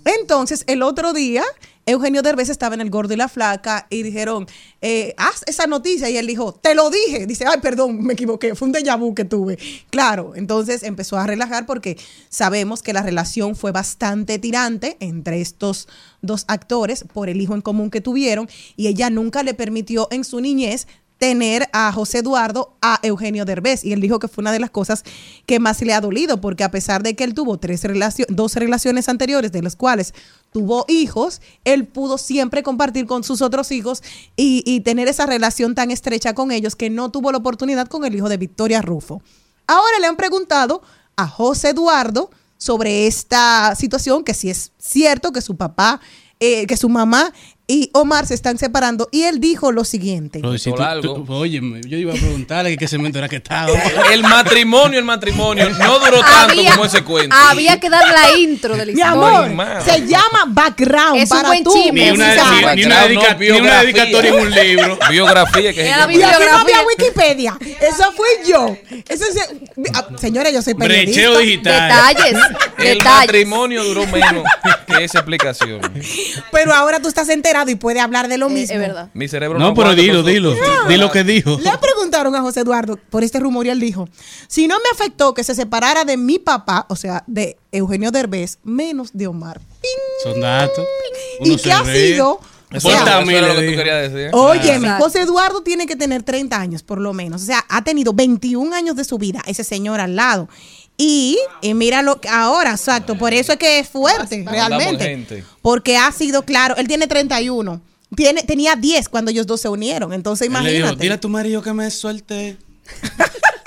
Entonces, el otro día, Eugenio Derbez estaba en el gordo y la flaca y dijeron, eh, haz esa noticia. Y él dijo, te lo dije. Dice, ay, perdón, me equivoqué, fue un déjà vu que tuve. Claro, entonces empezó a relajar porque sabemos que la relación fue bastante tirante entre estos dos actores por el hijo en común que tuvieron y ella nunca le permitió en su niñez tener a José Eduardo a Eugenio Derbez y él dijo que fue una de las cosas que más le ha dolido porque a pesar de que él tuvo tres relacio- dos relaciones anteriores de las cuales tuvo hijos, él pudo siempre compartir con sus otros hijos y, y tener esa relación tan estrecha con ellos que no tuvo la oportunidad con el hijo de Victoria Rufo. Ahora le han preguntado a José Eduardo sobre esta situación, que si es cierto que su papá, eh, que su mamá y Omar se están separando y él dijo lo siguiente. Pero si tú- tú- oye, yo iba a preguntarle qué cemento era que estaba. El matrimonio, el matrimonio, no duró tanto Había- como ese cuento. Había que dar la intro de la Mi historia. amor, madre. se llama background Es un para buen tú. chisme, Ni una, ni- ni una dedica- ni una dedicatoria en un libro. Biografía que se. Y aquí no había Wikipedia. Eso fui yo. Eso es, ah, señora, yo soy periodista. Brecheo digital. Detalles, El detalles. matrimonio duró menos que esa explicación. Pero ahora tú estás enterado y puedes hablar de lo Eh, mismo. es verdad. Mi cerebro No, pero aguanta dilo, dilo. Di lo que dijo. Le preguntaron a José Eduardo por este rumor y él dijo, si no me afectó que se separara de mi papá, o sea, de Eugenio Derbez, menos de Omar. ¡Ping! Son datos. ¿Y se ha sido? O sea, era- eso era lo que tú querías decir. Exacto. José Eduardo tiene que tener 30 años por lo menos. O sea, ha tenido 21 años de su vida ese señor al lado. Y, y mira lo que ahora, exacto. Por eso es que es fuerte, realmente. Porque ha sido claro. Él tiene 31. Tiene, tenía 10 cuando ellos dos se unieron. Entonces, le dijo, imagínate. dile a tu marido que me suelte.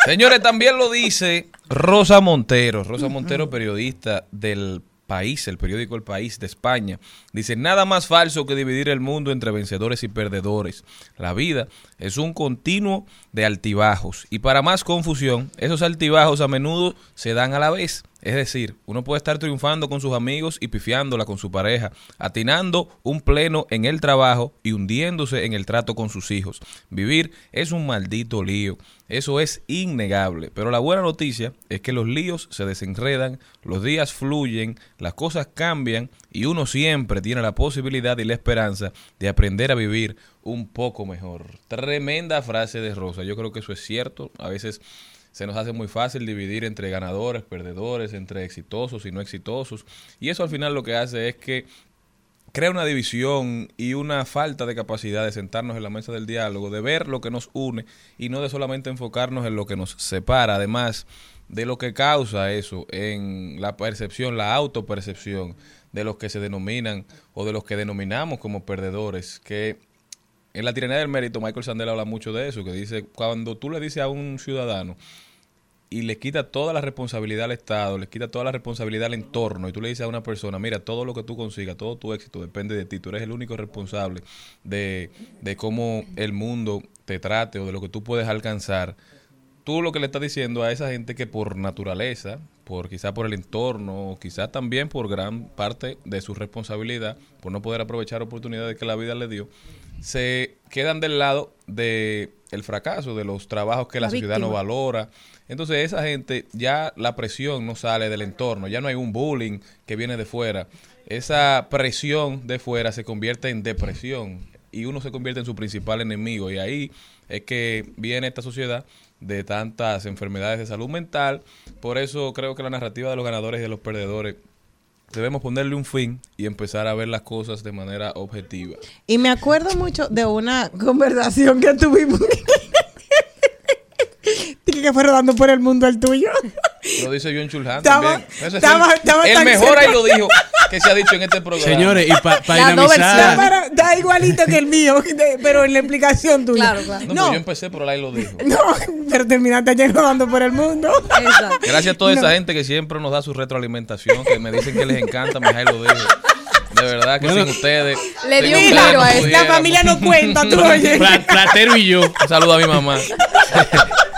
Señores, también lo dice Rosa Montero. Rosa Montero, periodista del País, el periódico El País de España. Dice, nada más falso que dividir el mundo entre vencedores y perdedores. La vida es un continuo de altibajos. Y para más confusión, esos altibajos a menudo se dan a la vez. Es decir, uno puede estar triunfando con sus amigos y pifiándola con su pareja, atinando un pleno en el trabajo y hundiéndose en el trato con sus hijos. Vivir es un maldito lío. Eso es innegable. Pero la buena noticia es que los líos se desenredan, los días fluyen, las cosas cambian y uno siempre tiene la posibilidad y la esperanza de aprender a vivir un poco mejor. Tremenda frase de Rosa. Yo creo que eso es cierto. A veces se nos hace muy fácil dividir entre ganadores, perdedores, entre exitosos y no exitosos. Y eso al final lo que hace es que crea una división y una falta de capacidad de sentarnos en la mesa del diálogo, de ver lo que nos une y no de solamente enfocarnos en lo que nos separa, además de lo que causa eso en la percepción, la autopercepción de los que se denominan o de los que denominamos como perdedores, que en la tiranía del mérito Michael Sandel habla mucho de eso, que dice, cuando tú le dices a un ciudadano, y le quita toda la responsabilidad al Estado, le quita toda la responsabilidad al entorno y tú le dices a una persona, mira, todo lo que tú consigas, todo tu éxito depende de ti, tú eres el único responsable de, de cómo el mundo te trate o de lo que tú puedes alcanzar, tú lo que le estás diciendo a esa gente que por naturaleza, por quizá por el entorno, o quizá también por gran parte de su responsabilidad, por no poder aprovechar oportunidades que la vida le dio, se quedan del lado de el fracaso, de los trabajos que la, La sociedad no valora. Entonces esa gente ya la presión no sale del entorno, ya no hay un bullying que viene de fuera. Esa presión de fuera se convierte en depresión y uno se convierte en su principal enemigo y ahí es que viene esta sociedad de tantas enfermedades de salud mental. Por eso creo que la narrativa de los ganadores y de los perdedores debemos ponerle un fin y empezar a ver las cosas de manera objetiva. Y me acuerdo mucho de una conversación que tuvimos. Que fue rodando por el mundo el tuyo. Lo dice John Chulhan Estaba- también. Ese estaba- el, estaba el mejor ahí lo dijo que se ha dicho en este programa. Señores, y para dos dinamizar. Pero da igualito que el mío, de- pero en la explicación tuya. Claro, claro. No, No, pero yo empecé por ahí lo dijo. no, pero terminaste ayer rodando por el mundo. Exacto. Gracias a toda esa gente que siempre nos da su retroalimentación, que me dicen que les encanta, Jairo lo dijo. De verdad que Bueno. sin ustedes. Le dio un claro a pudiéramos. La familia no cuenta, tú oye. Pla- Platero y yo. Un saludo a mi mamá.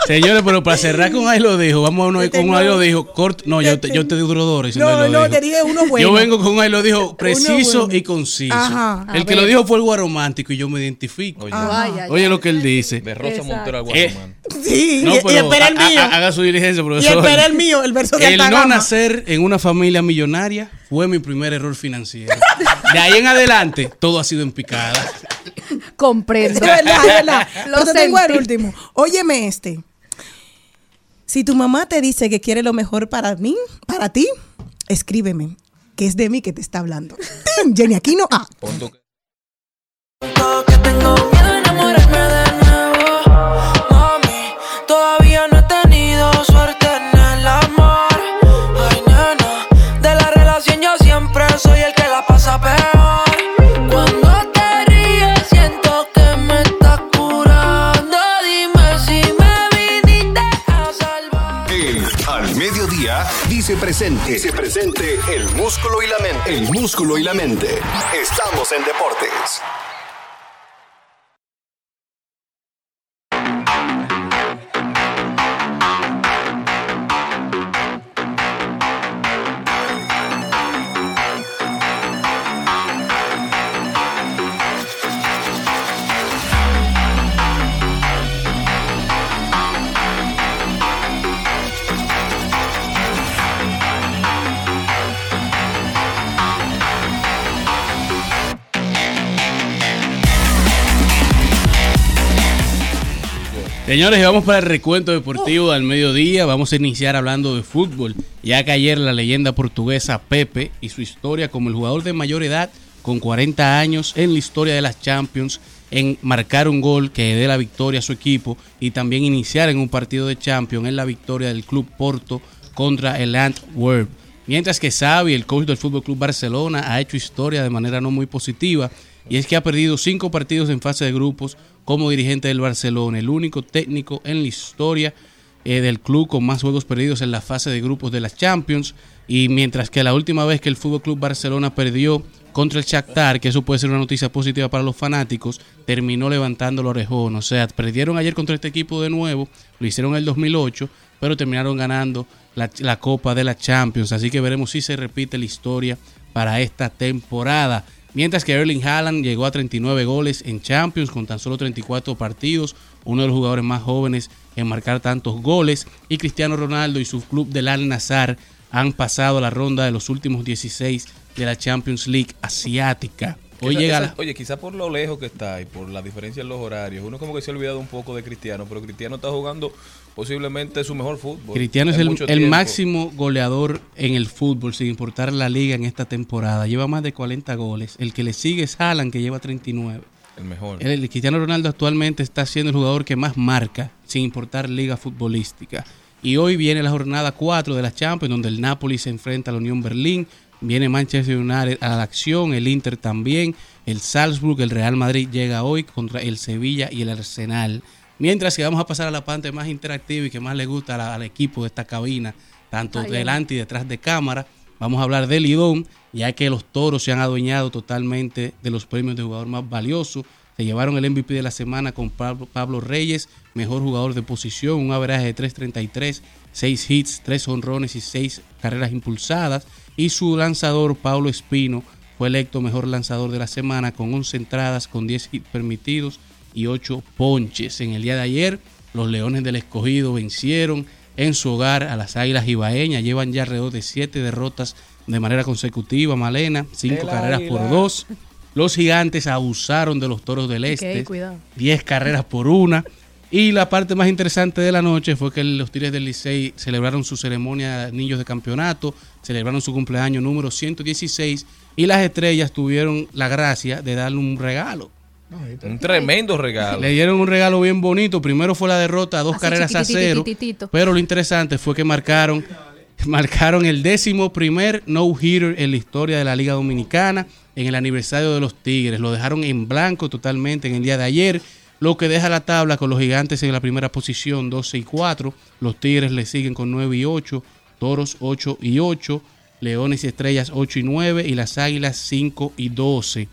Señores, pero para cerrar con ahí lo dijo, vamos a uno Yo con ahí lo dijo. Corto, no, yo te, yo te digo duro diciendo ahí No, no, te dije uno bueno. Yo vengo con un ahí lo dijo preciso bueno. y conciso. Ajá. El que ver. lo dijo fue el guaromántico y yo me identifico. Oye, ay, Oye lo que él dice. de Rosa Exacto. Montero al Eh. Sí, No, y, y pero espera el ha- ha- mío. haga su diligencia, y profesor. espera el mío, el verso de El no nacer en una familia millonaria fue mi primer error financiero. De ahí en adelante, todo ha sido en picada. Comprendo. Es verdad, es verdad. Lo Pero te tengo el último. Óyeme este. Si tu mamá te dice que quiere lo mejor para mí, para ti, escríbeme, que es de mí que te está hablando. Jenny Aquino, ah. Presente. Dice presente el músculo y la mente. El músculo y la mente. Estamos en deportes. Señores, vamos para el recuento deportivo al mediodía. Vamos a iniciar hablando de fútbol, ya que ayer la leyenda portuguesa Pepe y su historia como el jugador de mayor edad, con 40 años en la historia de las Champions, en marcar un gol que dé la victoria a su equipo y también iniciar en un partido de Champions en la victoria del Club Porto contra el Antwerp. Mientras que Xavi, el coach del Fútbol Club Barcelona, ha hecho historia de manera no muy positiva y es que ha perdido cinco partidos en fase de grupos como dirigente del Barcelona, el único técnico en la historia eh, del club con más juegos perdidos en la fase de grupos de las Champions. Y mientras que la última vez que el Fútbol Club Barcelona perdió contra el Shakhtar, que eso puede ser una noticia positiva para los fanáticos, terminó levantando el orejón. O sea, perdieron ayer contra este equipo de nuevo, lo hicieron en el 2008, pero terminaron ganando la, la Copa de la Champions. Así que veremos si se repite la historia para esta temporada. Mientras que Erling Haaland llegó a 39 goles en Champions con tan solo 34 partidos, uno de los jugadores más jóvenes en marcar tantos goles. Y Cristiano Ronaldo y su club del Al Nazar han pasado la ronda de los últimos 16 de la Champions League asiática. Hoy Esa- llega esa- la- Oye, quizá por lo lejos que está y por la diferencia en los horarios, uno como que se ha olvidado un poco de Cristiano, pero Cristiano está jugando posiblemente su mejor fútbol. Cristiano es el, máximo goleador en el fútbol, sin importar la liga en esta temporada. Lleva más de 40 goles. El que le sigue es Haaland, que lleva 39. El mejor. El, el Cristiano Ronaldo actualmente está siendo el jugador que más marca, sin importar liga futbolística. Y hoy viene la jornada 4 de la Champions, donde el Napoli se enfrenta a la Unión Berlín. Viene Manchester United a la acción, el Inter también, el Salzburg, el Real Madrid llega hoy contra el Sevilla y el Arsenal. Mientras que vamos a pasar a la parte más interactiva y que más le gusta al equipo de esta cabina, tanto Ay, delante y detrás de cámara. Vamos a hablar de Lidón, ya que los toros se han adueñado totalmente de los premios de jugador más valioso. Se llevaron el MVP de la semana con Pablo, Pablo Reyes, mejor jugador de posición, un averaje de 3.33, 6 hits, 3 honrones y 6 carreras impulsadas. Y su lanzador, Pablo Espino, fue electo mejor lanzador de la semana con 11 entradas, con 10 hits permitidos y 8 ponches. En el día de ayer, los Leones del Escogido vencieron en su hogar a las Águilas Ibaeñas. Llevan ya alrededor de 7 derrotas de manera consecutiva, Malena, 5 El carreras por águila. 2. Los gigantes abusaron de los toros del este. cuidado. 10 carreras por una. Y la parte más interesante de la noche fue que los Tigres del Licey celebraron su ceremonia de anillos de campeonato, celebraron su cumpleaños número 116 y las estrellas tuvieron la gracia de darle un regalo. Un tremendo regalo. Le dieron un regalo bien bonito. Primero fue la derrota, dos Así carreras a cero. Pero lo interesante fue que marcaron, marcaron el décimo primer no-hitter en la historia de la Liga Dominicana en el aniversario de los Tigres. Lo dejaron en blanco totalmente en el día de ayer. Lo que deja la tabla con los gigantes en la primera posición, 12 y 4. Los Tigres le siguen con 9 y 8. Toros 8 y 8. Leones y Estrellas 8 y 9 y las Águilas 5 y 12.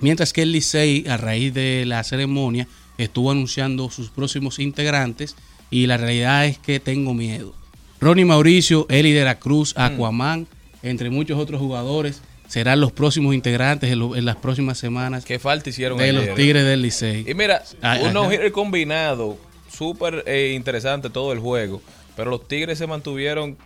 Mientras que el Licey, a raíz de la ceremonia, estuvo anunciando sus próximos integrantes y la realidad es que tengo miedo. Ronnie Mauricio, Eli de la Cruz, Aquaman, entre muchos otros jugadores, serán los próximos integrantes en, lo- en las próximas semanas Qué falta hicieron de los ayer. Tigres del Licey. Y mira, Ah, un no-hitter combinado, súper eh, interesante todo el juego. Pero los Tigres se mantuvieron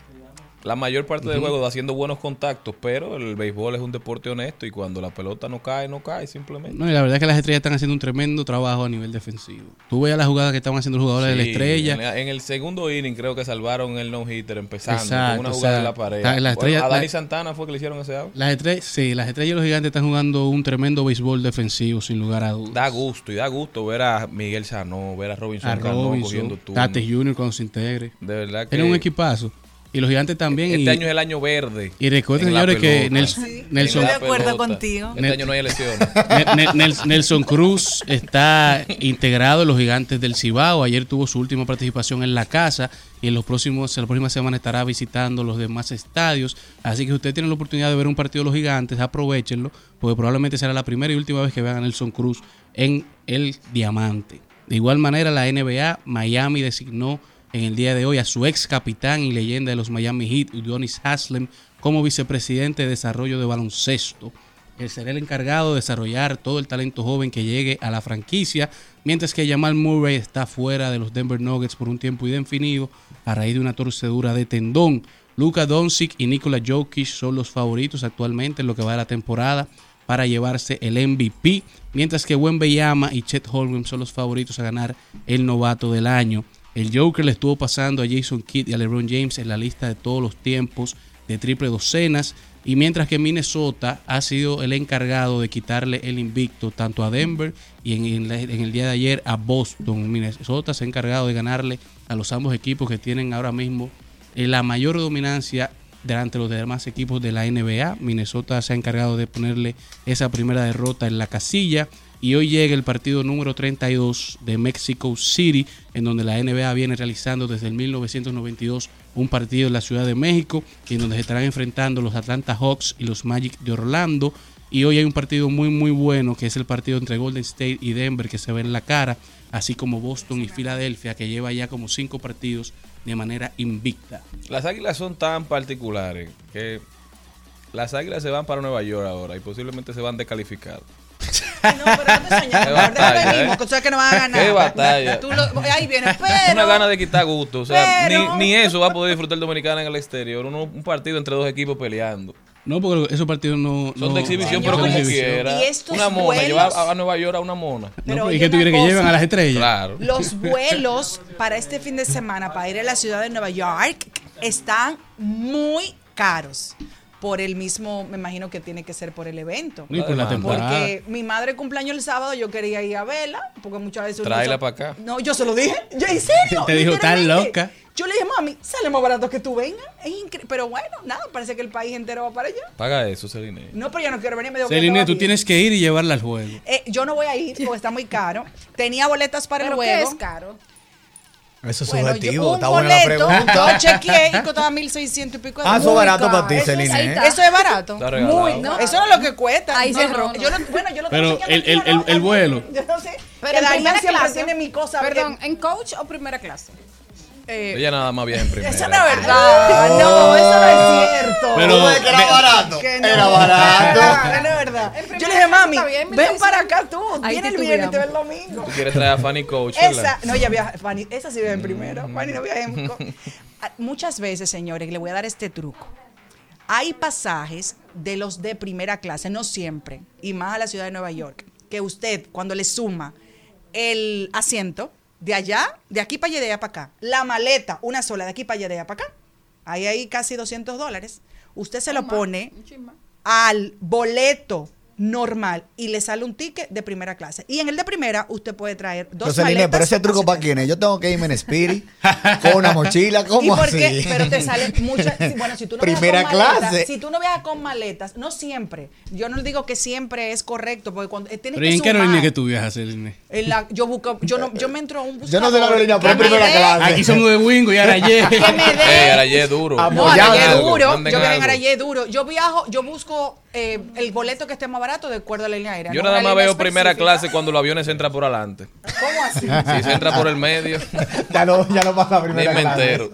la mayor parte del juego haciendo buenos contactos. Pero el béisbol es un deporte honesto y cuando la pelota no cae, no cae simplemente. No, y la verdad es que las estrellas están haciendo un tremendo trabajo a nivel defensivo. Tú veías las jugadas que estaban haciendo los jugadores de la estrella. En, la- en el segundo inning creo que salvaron el no-hitter empezando Exacto, con una jugada sea, en la pared. la Bueno, a Dani la- Santana fue que le hicieron ese out. Las estrellas, sí, las estrellas y los gigantes están jugando un tremendo béisbol defensivo, sin lugar a dudas. Da gusto y da gusto ver a Miguel Sanó, ver a Robinson, A Cano Robinson, cogiendo turno. Tate Junior cuando se integre. De verdad que Tienen un equipazo. Y los gigantes también. este y, año es el año verde. y recuerden, señores, que. Nelson, Estoy de acuerdo contigo. Este año no hay elecciones. Ne- Ne- Nel- Nelson Cruz está integrado en los gigantes del Cibao. Ayer tuvo su última participación en la casa y en los próximos, en la próxima semana estará visitando los demás estadios. Así que si usted tiene la oportunidad de ver un partido de los gigantes, aprovechenlo, porque probablemente será la primera y última vez que vean a Nelson Cruz en el Diamante. De igual manera, la NBA, Miami designó en el día de hoy a su ex capitán y leyenda de los Miami Heat, Udonis Haslem, como vicepresidente de desarrollo de baloncesto. Él será el encargado de desarrollar todo el talento joven que llegue a la franquicia, mientras que Jamal Murray está fuera de los Denver Nuggets por un tiempo indefinido a raíz de una torcedura de tendón. Luka Doncic y Nikola Jokic son los favoritos actualmente en lo que va de la temporada para llevarse el MVP, mientras que Wembanyama y Chet Holmgren son los favoritos a ganar el novato del año. El Joker le estuvo pasando a Jason Kidd y a LeBron James en la lista de todos los tiempos de triple docenas. Y mientras que Minnesota ha sido el encargado de quitarle el invicto tanto a Denver y en, la- en el día de ayer a Boston. Minnesota se ha encargado de ganarle a los ambos equipos que tienen ahora mismo eh, la mayor dominancia delante de los demás equipos de la NBA. Minnesota se ha encargado de ponerle esa primera derrota en la casilla. Y hoy llega el partido número 32 de Mexico City, en donde la NBA viene realizando desde el 1992 un partido en la Ciudad de México, en donde se estarán enfrentando los Atlanta Hawks y los Magic de Orlando. Y hoy hay un partido muy muy bueno, que es el partido entre Golden State y Denver, que se ve en la cara, así como Boston y Filadelfia, que lleva ya como cinco partidos de manera invicta. Las águilas son tan particulares que las águilas se van para Nueva York ahora y posiblemente se van descalificados. No, pero no te soñes, Qué no, batalla, déjalo mismo, ¿eh? que tú sabes que no van a ganar. Qué batalla. Tú lo- ahí viene, Es pero. una gana de quitar gusto. O sea, pero- ni, ni eso va a poder disfrutar el dominicano en el exterior. Uno- un partido entre dos equipos peleando. No, porque esos partidos no. Son no- de exhibición, pero son de como quiera. Y estos Una mona, vuelos- llevar a, a Nueva York a una mona. No, Pero pero ¿Y qué tú quieres que lleven a las estrellas? Claro. Los vuelos para este fin de semana para ir a la ciudad de Nueva York están muy caros. Por el mismo, me imagino que tiene que ser por el evento. No, y por la temporada. Porque mi madre cumpleaños el sábado, yo quería ir a verla, porque muchas veces... Tráela para acá. No, yo se lo dije. Yo, ¿En serio? Te dijo, "Estás loca". Yo le dije, mami, sale más barato que tú vengas. Es Pero bueno, nada, parece que el país entero va para allá. Paga eso, Celine. No, pero yo no quiero venir. Me Celine, tú tienes que ir y llevarla al juego. Eh, yo no voy a ir porque está muy caro. Tenía boletas para Pero el ¿qué juego. es caro? Eso es Bueno, yo- subjetivo. un Está buena la boleto, pregunta. Yo chequeé y costaba 1600 y pico. de Ah, eso es barato para ti, Eso es- Celine, ahí ¿eh? Eso es barato. Está regalado. Muy, no, Eso no es lo que cuesta. Ahí No, cerró, no. no. Yo lo, bueno, yo lo Pero el, el, el, el vuelo. Yo no sé. Pero que en primera clase. tiene mi cosa. Perdón, ¿en coach o primera clase? Eh, Ella nada más viaja en primera. eso no es verdad. No, eso no es cierto. Pero- ¿Cómo es que era de- barato? Que no. Era barato. No, no es verdad. Yo primera le dije, mami, bien, ven para acá tú. Viene el viernes y te ves el domingo. Tú quieres traer a Fanny Coach. Esa, no, ella viaja, Fanny, esa sí viaja en primero. Fanny no viaja en Ah, Muchas veces, señores, le voy a dar este truco. Hay pasajes de los de primera clase, no siempre, y más a la ciudad de Nueva York, que usted, cuando le suma el asiento de allá, de aquí para allá, de allá para acá, la maleta, una sola, de aquí para allá, de allá para acá, ahí hay casi 200 dólares. Usted se lo pone al boleto normal y le sale un ticket de primera clase. Y en el de primera usted puede traer dos Celine, maletas. pero ese truco para quién es? Yo tengo que irme en Spirit con una mochila, ¿Y ¿cómo qué? así? Pero te salen muchas. Bueno, si tú no Primera viajas con maletas, clase. si tú no viajas con maletas, no siempre. Yo no digo que siempre es correcto, porque cuando eh, tienes Pero ¿y que en qué aerolínea que tú viajas, Celine? En la- yo busco, yo no, yo me entro a un Yo no sé la buscador aerolínea, pero primera dé- clase. Aquí somos de Wingo y Arayé. Que me dé- Ey, Arayé duro. No. Arayé duro. Yo vivo en. Arayé duro. Yo viajo, yo busco eh, el boleto que esté más barato de acuerdo a la línea aérea. Yo no nada más veo primera clase cuando los aviones entran por adelante. ¿Cómo así? Si se entra por el medio, ya, no, ya no pasa ni primera me clase. entero.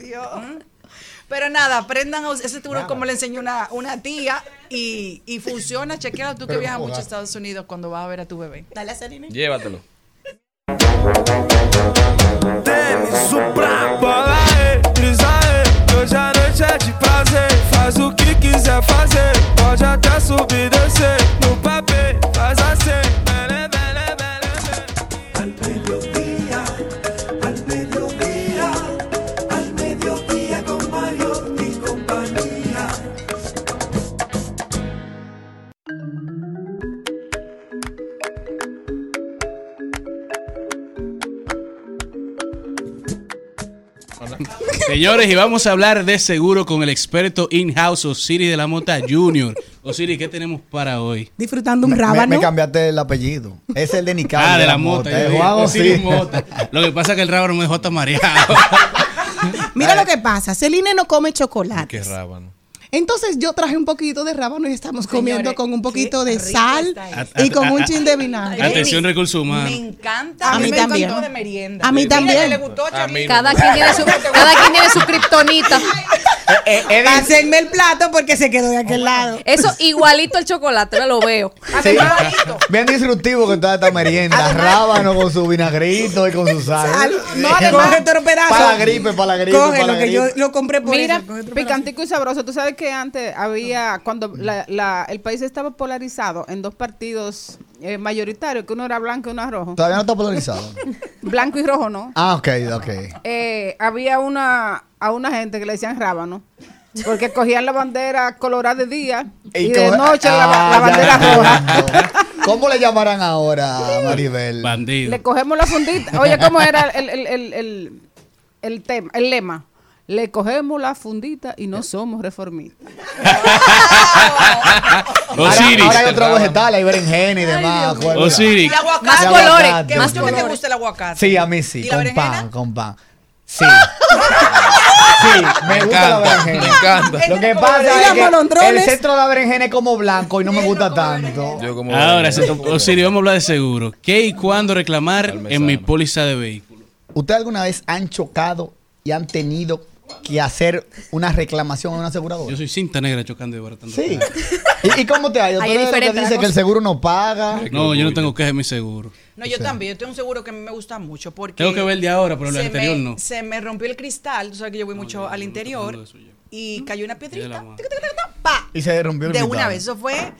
Pero nada, aprendan a ese seguro como le enseñó una, una tía y, y funciona. Chequealo tú que Pero viajas ¿cómo mucho a? Estados Unidos cuando vas a ver a tu bebé. Dale a Celine. Llévatelo. Supra, bola aí, brisa aí, hoje a noite é de prazer. Faz o que quiser fazer, pode até subir e descer. No papel, faz assim, Señores, y vamos a hablar de seguro con el experto in-house Osiris de la Mota Junior. Osiris, ¿qué tenemos para hoy? Disfrutando un me- rábano. me cambiaste el apellido. Es el de Nicasio. Ah, de la Mota. yo dije, Juan Osiris Osiris. Mota. Lo que pasa es que el rábano me dejó hasta mareado. Mira lo que pasa. Celine no come chocolate. Qué rábano. Entonces yo traje un poquito de rábano y estamos comiendo con un poquito de sal y con un chin de vinagre. Atención, recursos Me humanos. encanta. A mí me también. encantó de merienda. A mí también. le gustó. Cada quien tiene su, cada quien tiene su kriptonita. Eh, Pásenme el plato porque se quedó de aquel lado. Eso igualito al chocolate, ahora lo veo. Sí. Bien disruptivo con toda esta merienda. Rábano con su vinagrito y con su sal. Sal. No, además. Para la gripe, para la gripe. Coge para lo la que yo lo compré por Mira, eso. picantico y sabroso. Tú sabes que antes había, cuando la- la- el país estaba polarizado en dos partidos eh, mayoritarios, que uno era blanco y uno era rojo. Todavía no está polarizado. Blanco y rojo, ¿no? Ah, ok, ok. Eh, había una a una gente que le decían rábano. Porque cogían la bandera colorada de día y, de noche la, Ah, la bandera ya roja. ¿Cómo le llamarán ahora, Maribel? Bandido. Le cogemos la fundita. Oye, ¿cómo era el, el, el, el, el tema, el lema? Le cogemos la fundita y no somos reformistas. Ahora, Osiris. ahora hay otro vegetal, hay berenjena y demás. ¿cuál era? Osiris. El aguacate. Más colores, Que más mucho que te gusta el aguacate. Sí, a mí sí, ¿Y la con pan, con pan. Sí. Sí, me, gusta la encanta, berenjena. me encanta. Lo que ¿Y pasa es que el centro de la berenjena es como blanco y no me gusta tanto. Yo como Ahora, Osiris, vamos a hablar de seguro. ¿Qué y cuándo reclamar en mi póliza de vehículo? ¿Ustedes alguna vez han chocado y han tenido que hacer una reclamación a una aseguradora? Yo soy cinta negra chocando y baratando. Sí. ¿Y, y cómo te ha ido? ¿Tú eres de que dice que el seguro no paga? No, yo no tengo queja en mi seguro. No, yo también. Yo tengo un seguro que a mí me gusta mucho porque... Tengo que ver de ahora, pero el anterior me, no. Se me rompió el cristal. Tú sabes que yo voy mucho yo- al interior. de eso. Y cayó una de piedrita. mano. tic, tic, tic, tic, pa. Y se rompió el De cristal. una vez. Eso fue...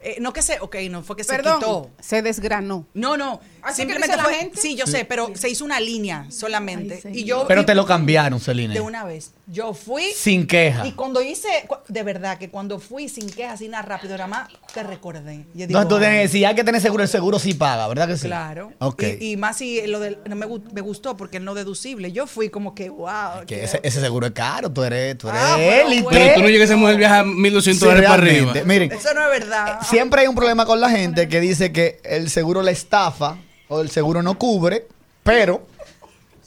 eh, no que se... Ok, no fue que se quitó. se desgranó. No, no. Así que simplemente la gente. Sí, yo sé, pero se hizo una línea solamente. y yo... Pero y- te lo cambiaron, Celine. De una vez. Yo fui... Sin queja. Y cuando hice, de verdad que cuando fui sin quejas, así nada rápido, nada más, te recordé. Yo digo, Entonces tú "Ay, decir, hay que tener seguro, el seguro sí paga, ¿verdad que sí? Claro. Ok. Y, y más si lo del, no me, me gustó porque el no deducible. Yo fui como que, wow. que ese, ese seguro es caro, tú eres, tú eres Ah, pero élite. bueno. Pero tú no llegas a esa mujer viaja 1200 Sí, dólares para arriba. Miren, Eso no es verdad. Siempre hay un problema con la gente que dice que el seguro la estafa o el seguro no cubre, pero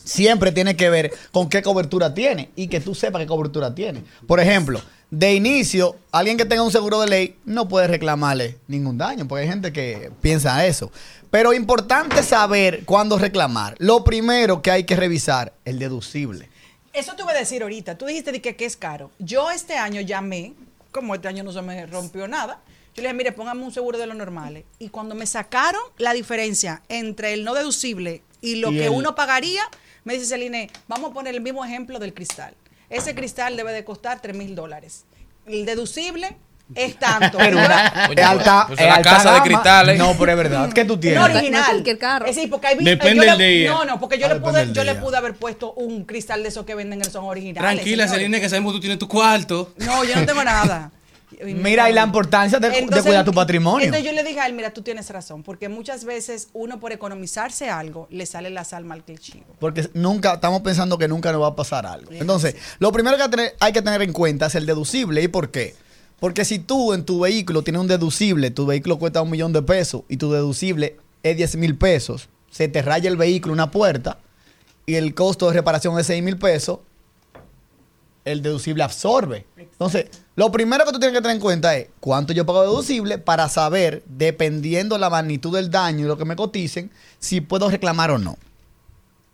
siempre tiene que ver con qué cobertura tiene y que tú sepas qué cobertura tiene. Por ejemplo, de inicio, alguien que tenga un seguro de ley no puede reclamarle ningún daño, porque hay gente que piensa eso. Pero importante saber cuándo reclamar. Lo primero que hay que revisar, el deducible. Eso te voy a decir ahorita. Tú dijiste de que, que es caro. Yo este año llamé, como este año no se me rompió nada, yo le dije, mire, póngame un seguro de los normales. Y cuando me sacaron la diferencia entre el no deducible y lo Y que el- uno pagaría, me dice Celine, vamos a poner el mismo ejemplo del cristal. Ese cristal debe de costar 3 mil dólares. El deducible es tanto. Pero una, Oye, es alta, pues es una alta casa de cristales. No, pero es verdad. ¿Qué tú tienes? No No original. cualquier carro. Es decir, porque hay Depende yo le- del día. No, no, porque yo, Ah, le pude, yo le pude haber puesto un cristal de esos que venden en el son originales. Tranquila. Celine, que sabemos que tú tienes tu cuarto. No, yo no tengo nada. Mira, y la importancia de, cuidar tu patrimonio. Entonces yo le dije a él, mira, tú tienes razón, porque muchas veces uno por economizarse algo le sale la sal mal que el chivo. Porque nunca, estamos pensando que nunca nos va a pasar algo. Entonces, lo primero que hay que tener en cuenta es el deducible. ¿Y por qué? Porque si tú en tu vehículo tienes un deducible, tu vehículo cuesta un millón de pesos y tu deducible es 10 mil pesos, se te raya el vehículo una puerta y el costo de reparación es 6 mil pesos, el deducible absorbe. Entonces, lo primero que tú tienes que tener en cuenta es cuánto yo pago de deducible para saber, dependiendo la magnitud del daño y lo que me coticen, si puedo reclamar o no.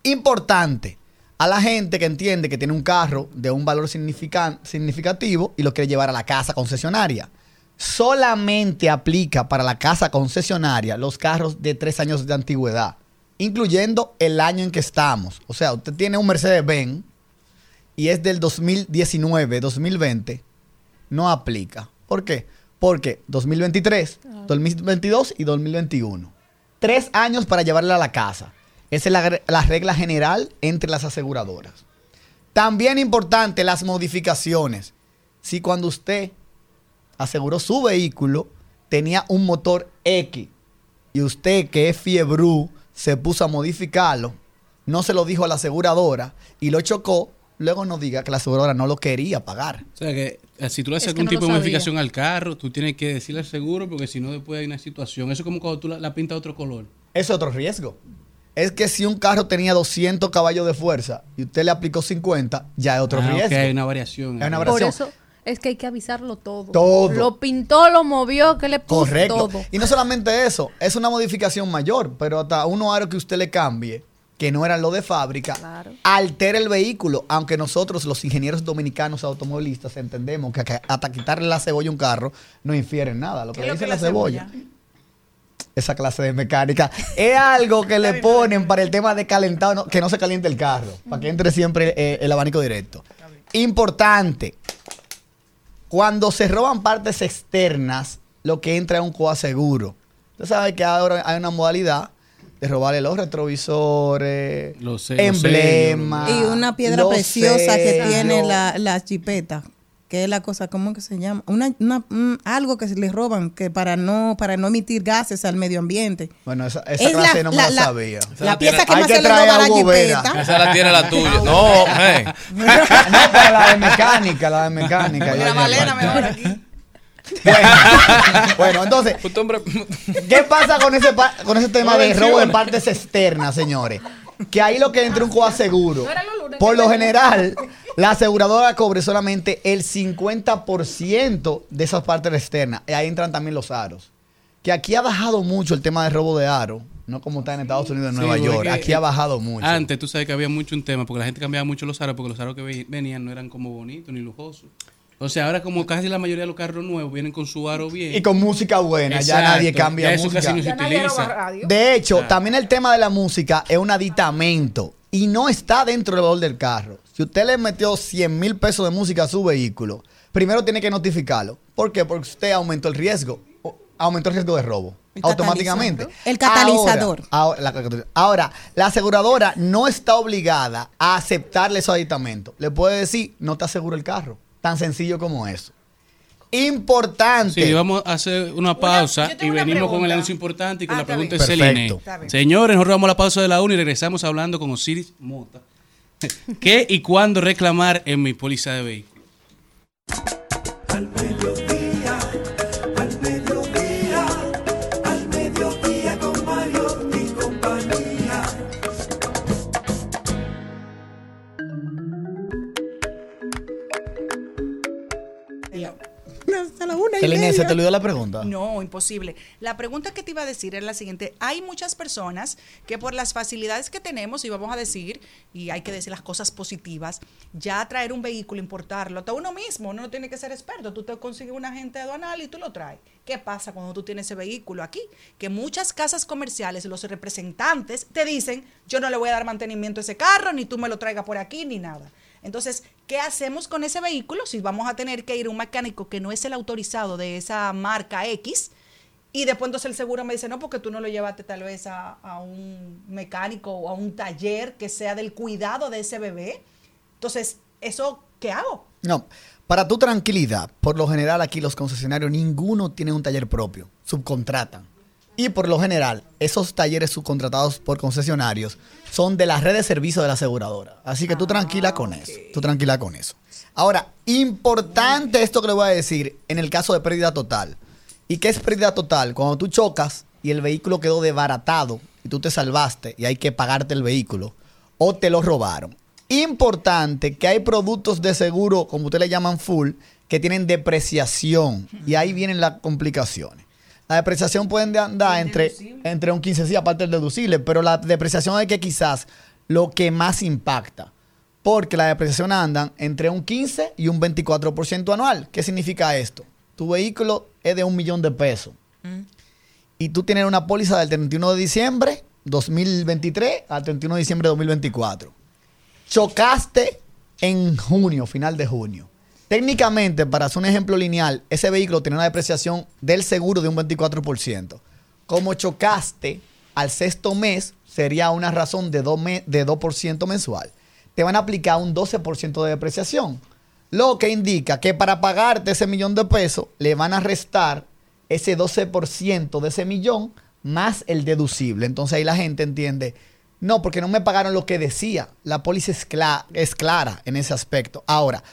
Importante a la gente que entiende que tiene un carro de un valor significativo y lo quiere llevar a la casa concesionaria. Solamente aplica para la casa concesionaria los carros de tres años de antigüedad, incluyendo el año en que estamos. O sea, usted tiene un Mercedes-Benz y es del 2019, 2020, no aplica. ¿Por qué? Porque 2023, 2022 y 2021. Tres años para llevarla a la casa. Esa es la, la regla general entre las aseguradoras. También importante las modificaciones. Si cuando usted aseguró su vehículo tenía un motor X y usted que es fiebrú se puso a modificarlo, no se lo dijo a la aseguradora y lo chocó, luego no diga que la aseguradora no lo quería pagar. O sea que eh, si tú le haces Es algún no tipo de modificación al carro, tú tienes que decirle al seguro porque si no después hay una situación. Eso es como cuando tú la, la pintas de otro color. Es otro riesgo. Es que si un carro tenía 200 caballos de fuerza y usted le aplicó 50, ya es otro Ah, riesgo. hay una variación. Hay una Por variación. eso es que hay que avisarlo todo. Todo. Lo pintó, lo movió, que le puso Correcto. todo. Y no solamente eso, es una modificación mayor, pero hasta unos aros que usted le cambie, que no eran lo de fábrica, altera el vehículo. Aunque nosotros, los ingenieros dominicanos automovilistas, entendemos que hasta quitarle la cebolla a un carro no infiere en nada. Lo que ¿Qué le la la cebolla. Esa clase de mecánica es algo que le ponen para el tema de calentado, no- que no se caliente el carro, para que entre siempre eh, el abanico directo. Importante, cuando se roban partes externas, lo que entra es un coaseguro. Usted sabe que ahora hay una modalidad de robarle los retrovisores, Los emblemas. Y una piedra preciosa que tiene la, la chipeta, que es la cosa, ¿cómo que se llama? Una, una- mm, algo que se le roban que para no para no emitir gases al medio ambiente. Bueno, esa, esa Es clase la- no me la- la, la- sabía. la pieza que más se le roba a la jipeta. Esa la tiene la tuya. No, hey. No, pero la de mecánica, la de mecánica. Mejor parte. Bueno, bueno, entonces, ¿qué pasa con ese, pa- con ese tema de robo de partes externas, señores? Que ahí lo que entra un coaseguro. Por lo general, la aseguradora cobre solamente el 50% de esas partes externas. Y ahí entran también los aros. Que aquí ha bajado mucho el tema de robo de aro. No como está en Estados Unidos, en Sí, Nueva porque York. Aquí ha bajado mucho. Antes tú sabes que había mucho un tema porque la gente cambiaba mucho los aros porque los aros que ve- venían no eran como bonitos ni lujosos. O sea, ahora como casi la mayoría de los carros nuevos vienen con su aro bien. Y con música buena, ya nadie cambia ya eso música. casi no se utiliza. De hecho, Ah. también el tema de la música es un aditamento y no está dentro del valor del carro. Si usted le metió 100 mil pesos de música a su vehículo, primero tiene que notificarlo. ¿Por qué? Porque usted aumentó el riesgo, aumentó el riesgo de robo. El Automáticamente. catalizador. El catalizador. Ahora, ahora, la, ahora, la aseguradora no está obligada a aceptarle esos aditamentos. Le puede decir, no te aseguro el carro. Tan sencillo como eso. Importante. Sí, vamos a hacer una pausa y venimos con el anuncio importante y con la pregunta de Celine. Señores, nosotros vamos a la pausa de la 1 y regresamos hablando con Osiris Mota. ¿Qué y cuándo reclamar en mi póliza de vehículo? ¿Se te olvidó la pregunta? No, imposible. La pregunta que te iba a decir es la siguiente. Hay muchas personas que por las facilidades que tenemos, y vamos a decir, y hay que decir las cosas positivas, ya traer un vehículo, importarlo, hasta uno mismo, uno no tiene que ser experto. Tú te consigues un agente aduanal y tú lo traes. ¿Qué pasa cuando tú tienes ese vehículo aquí? Que muchas casas comerciales, los representantes, te dicen, yo no le voy a dar mantenimiento a ese carro, ni tú me lo traigas por aquí, ni nada. Entonces, ¿qué hacemos con ese vehículo si vamos a tener que ir a un mecánico que no es el autorizado de esa marca X? Y después entonces el seguro me dice, no, porque tú no lo llevaste tal vez a, un mecánico o a un taller que sea del cuidado de ese bebé. Entonces, ¿eso qué hago? No. Para tu tranquilidad, por lo general aquí los concesionarios ninguno tiene un taller propio, subcontratan. Y por lo general, esos talleres subcontratados por concesionarios son de la red de servicio de la aseguradora. Así que tú tranquila con eso. Tú tranquila con eso. Ahora, importante esto que le voy a decir en el caso de pérdida total. ¿Y qué es pérdida total? Cuando tú chocas y el vehículo quedó desbaratado y tú te salvaste y hay que pagarte el vehículo o te lo robaron. Importante que hay productos de seguro, como ustedes le llaman full, que tienen depreciación y ahí vienen las complicaciones. La depreciación puede andar entre, entre un 15, sí, aparte del deducible, pero la depreciación es que quizás lo que más impacta. Porque la depreciación andan entre un 15 y un 24% anual. ¿Qué significa esto? Tu vehículo es de un millón de pesos. Y tú tienes una póliza del 31 de diciembre 2023 al 31 de diciembre de 2024. Chocaste en junio, final de junio. Técnicamente, para hacer un ejemplo lineal, ese vehículo tiene una depreciación del seguro de un 24%. Como chocaste al sexto mes, sería una razón de 2%, me- de 2% mensual. Te van a aplicar un 12% de depreciación. Lo que indica que para pagarte ese millón de pesos, le van a restar ese 12% de ese millón más el deducible. Entonces ahí la gente entiende, no, porque no me pagaron lo que decía. La póliza es, es clara en ese aspecto. Ahora,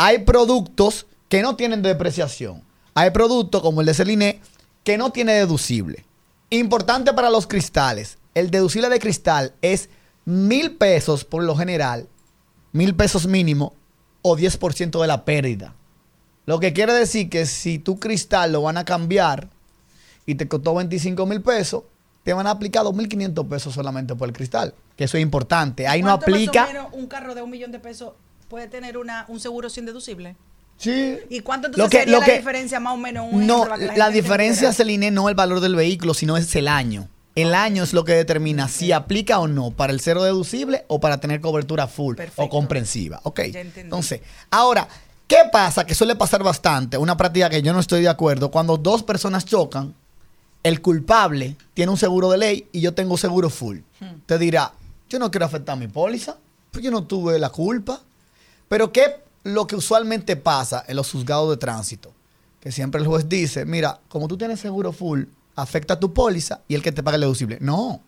hay productos que no tienen depreciación. Hay productos como el de Celine que no tiene deducible. Importante para los cristales. El deducible de cristal es mil pesos por lo general, mil pesos mínimo o 10% de la pérdida. Lo que quiere decir que si tu cristal lo van a cambiar y te costó 25 mil pesos, te van a aplicar 2.500 pesos solamente por el cristal. Que eso es importante. Ahí no ¿Cuánto más o aplica. menos un carro de un millón de pesos puede tener una, un seguro sin deducible? Sí. ¿Y cuánto Lo entonces que- sería lo la que- diferencia más o menos? Un No, la, se diferencia? Celine, no es el valor del vehículo, sino es el año. El año es lo que determina si aplica o no para el cero deducible o para tener cobertura full o comprensiva. Ok. Entonces, ahora, ¿qué pasa? Que suele pasar bastante, una práctica que yo no estoy de acuerdo, cuando dos personas chocan, el culpable tiene un seguro de ley y yo tengo seguro full. Te dirá, yo no quiero afectar mi póliza, pues yo no tuve la culpa. Pero ¿qué lo que usualmente pasa en los juzgados de tránsito? Que siempre el juez dice, mira, como tú tienes seguro full, afecta tu póliza y el que te paga el deducible. No,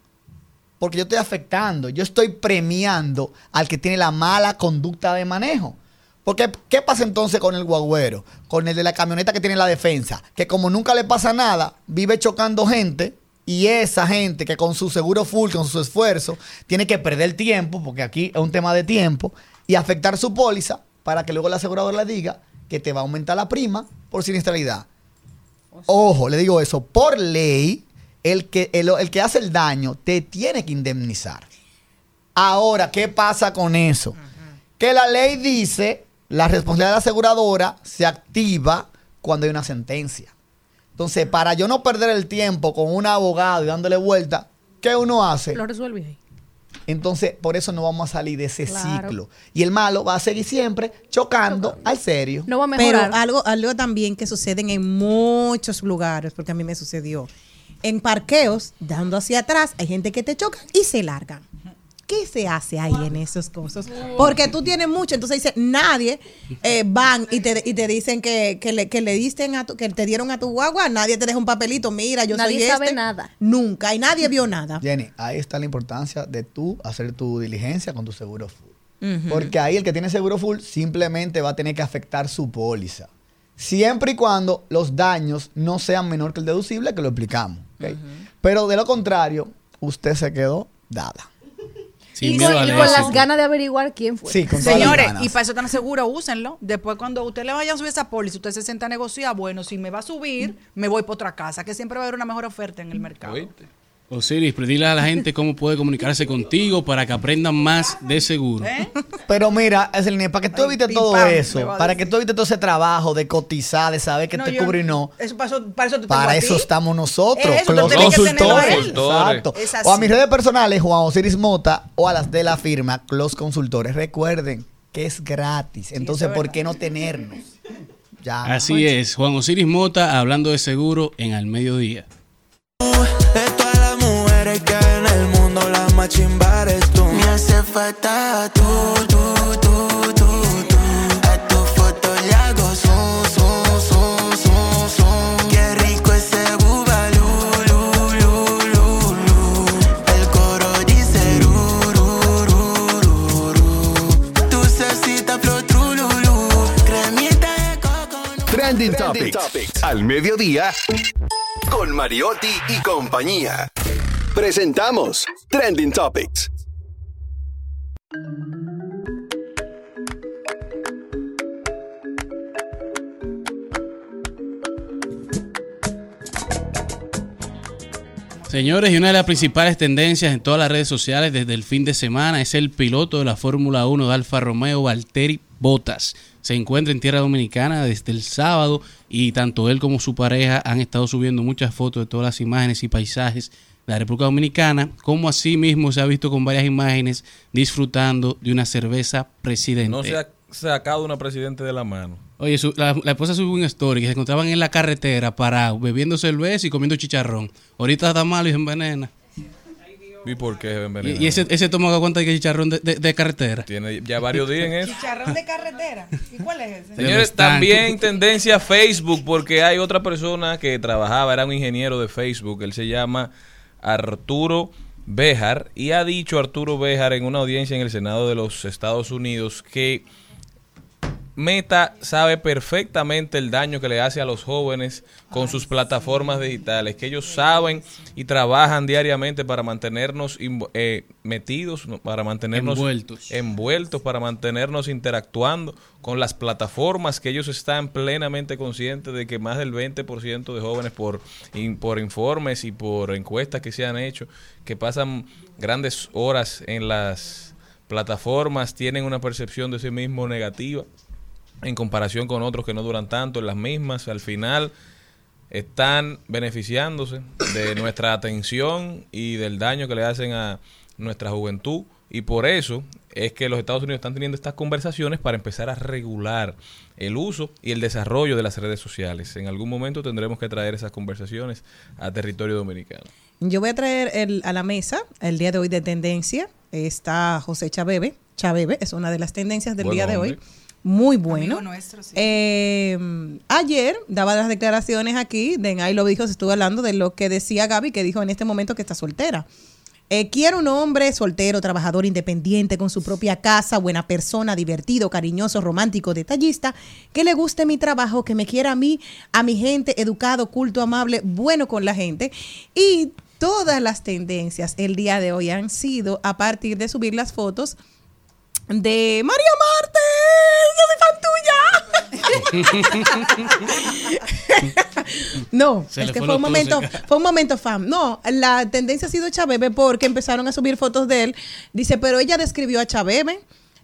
porque yo estoy afectando, yo estoy premiando al que tiene la mala conducta de manejo. Porque, ¿qué pasa entonces con el guagüero? Con el de la camioneta que tiene la defensa. Que como nunca le pasa nada, vive chocando gente. Y esa gente que con su seguro full, con su esfuerzo, tiene que perder tiempo, porque aquí es un tema de tiempo, y afectar su póliza para que luego el asegurador le diga que te va a aumentar la prima por siniestralidad. Ojo, le digo eso, por ley, el que, el, el que hace el daño te tiene que indemnizar. Ahora, ¿qué pasa con eso? Que la ley dice, la responsabilidad de la aseguradora se activa cuando hay una sentencia. Entonces, para yo no perder el tiempo con un abogado y dándole vuelta, ¿qué uno hace? Lo resuelve ahí. Entonces, por eso no vamos a salir de ese Claro. ciclo. Y el malo va a seguir siempre chocando al serio. No va a Pero mejorar. algo, algo también que sucede en muchos lugares, porque a mí me sucedió. En parqueos, dando hacia atrás, hay gente que te choca y se largan. ¿Qué se hace ahí en esas cosas? Porque tú tienes mucho, entonces dice, nadie eh, van y te, y te dicen que, que le, que le disten a tu, que te dieron a tu guagua, nadie te deja un papelito, mira, yo Nadie soy sabe este. nada. Nunca, y nadie vio nada. Jenny, ahí está la importancia de tú hacer tu diligencia con tu seguro full. Porque ahí el que tiene seguro full simplemente va a tener que afectar su póliza. Siempre y cuando los daños no sean menor que el deducible, que lo explicamos. ¿ok? Pero de lo contrario, usted se quedó dada. Y con, y con las ganas de averiguar quién fue. Sí, con todas las Señores, y para eso tan seguro, úsenlo. Después, cuando usted le vaya a subir esa póliza, usted se sienta a negociar. Bueno, si me va a subir, me voy por otra casa, que siempre va a haber una mejor oferta en el mercado. Osiris, pero dile a la gente cómo puede comunicarse contigo para que aprendan más de seguro. Pero mira, Ezeline, para que tú evites todo pam, eso, para que tú evites todo ese trabajo de cotizar, de saber qué No, te yo- cubre y no, Eso, para, eso, para eso te tengo Para a eso ti. estamos nosotros, Eso, los que consultores. Exacto. O a mis redes personales, Juan Osiris Mota, o a las de la firma, los consultores. Recuerden que es gratis. Entonces, es ¿por qué no tenernos? Ya. Así es, Juan Osiris Mota hablando de seguro en Al Mediodía más chimba eres tú. Me hace falta tú, tú, tú, tú, tú. A tu foto le hago zoom, zoom, zoom, zoom, zoom. Qué rico ese bubalú, lu, lu, lu, lu. El coro dice ru, ru, ru, ru, ru. Tu cecita flor trululu. Cremita de coco. Trending, Trending topics. topics. Al mediodía. Con Mariotti y compañía. Presentamos Trending Topics. Señores, y una de las principales tendencias en todas las redes sociales desde el fin de semana es el piloto de la Fórmula 1 de Alfa Romeo, Valtteri Bottas. Se encuentra en tierra dominicana desde el sábado y tanto él como su pareja han estado subiendo muchas fotos de todas las imágenes y paisajes la República Dominicana, como así mismo se ha visto con varias imágenes disfrutando de una cerveza presidente. No se ha sacado una presidente de la mano. Oye, su- la, la esposa subió un story que se encontraban en la carretera parados, bebiendo cerveza y comiendo chicharrón. Ahorita está malo y se envenena. ¿Y por qué se Y, envenena? y ese, ese estómago aguanta que chicharrón de, de- de carretera. Tiene ya varios días en eso. Chicharrón de carretera. ¿Y cuál es ese? Señores, también tendencia Facebook, porque hay otra persona que trabajaba, era un ingeniero de Facebook, él se llama Arturo Béjar, y ha dicho Arturo Béjar en una audiencia en el Senado de los Estados Unidos que Meta sabe perfectamente el daño que le hace a los jóvenes con sus plataformas digitales, que ellos saben y trabajan diariamente para mantenernos eh, metidos, para mantenernos Envueltos. envueltos, para mantenernos interactuando con las plataformas que ellos están plenamente conscientes de que más del 20% de jóvenes por, in- por informes y por encuestas que se han hecho, que pasan grandes horas en las plataformas, tienen una percepción de sí mismo negativa en comparación con otros que no duran tanto en las mismas, al final están beneficiándose de nuestra atención y del daño que le hacen a nuestra juventud y por eso es que los Estados Unidos están teniendo estas conversaciones para empezar a regular el uso y el desarrollo de las redes sociales. En algún momento tendremos que traer esas conversaciones a territorio dominicano. Yo voy a traer el- a la mesa el día de hoy de tendencia. Está José Chabebe. Chabebe es una de las tendencias del día de hoy. Muy bueno. Amigo nuestro, sí. Eh, ayer daba las declaraciones aquí, de en Ahí lo dijo, se estuvo hablando de lo que decía Gaby, que dijo en este momento que está soltera. Eh, quiero un hombre soltero, trabajador, independiente, con su propia casa, buena persona, divertido, cariñoso, romántico, detallista, que le guste mi trabajo, que me quiera a mí, a mi gente, educado, culto, amable, bueno con la gente. Y todas las tendencias el día de hoy han sido a partir de subir las fotos de María Marte. Yo soy fan tuya. no, Se es le que fue fue un momento, fue un momento fan. No, la tendencia ha sido Chabebe porque empezaron a subir fotos de él. Dice, pero ella describió a Chabebe.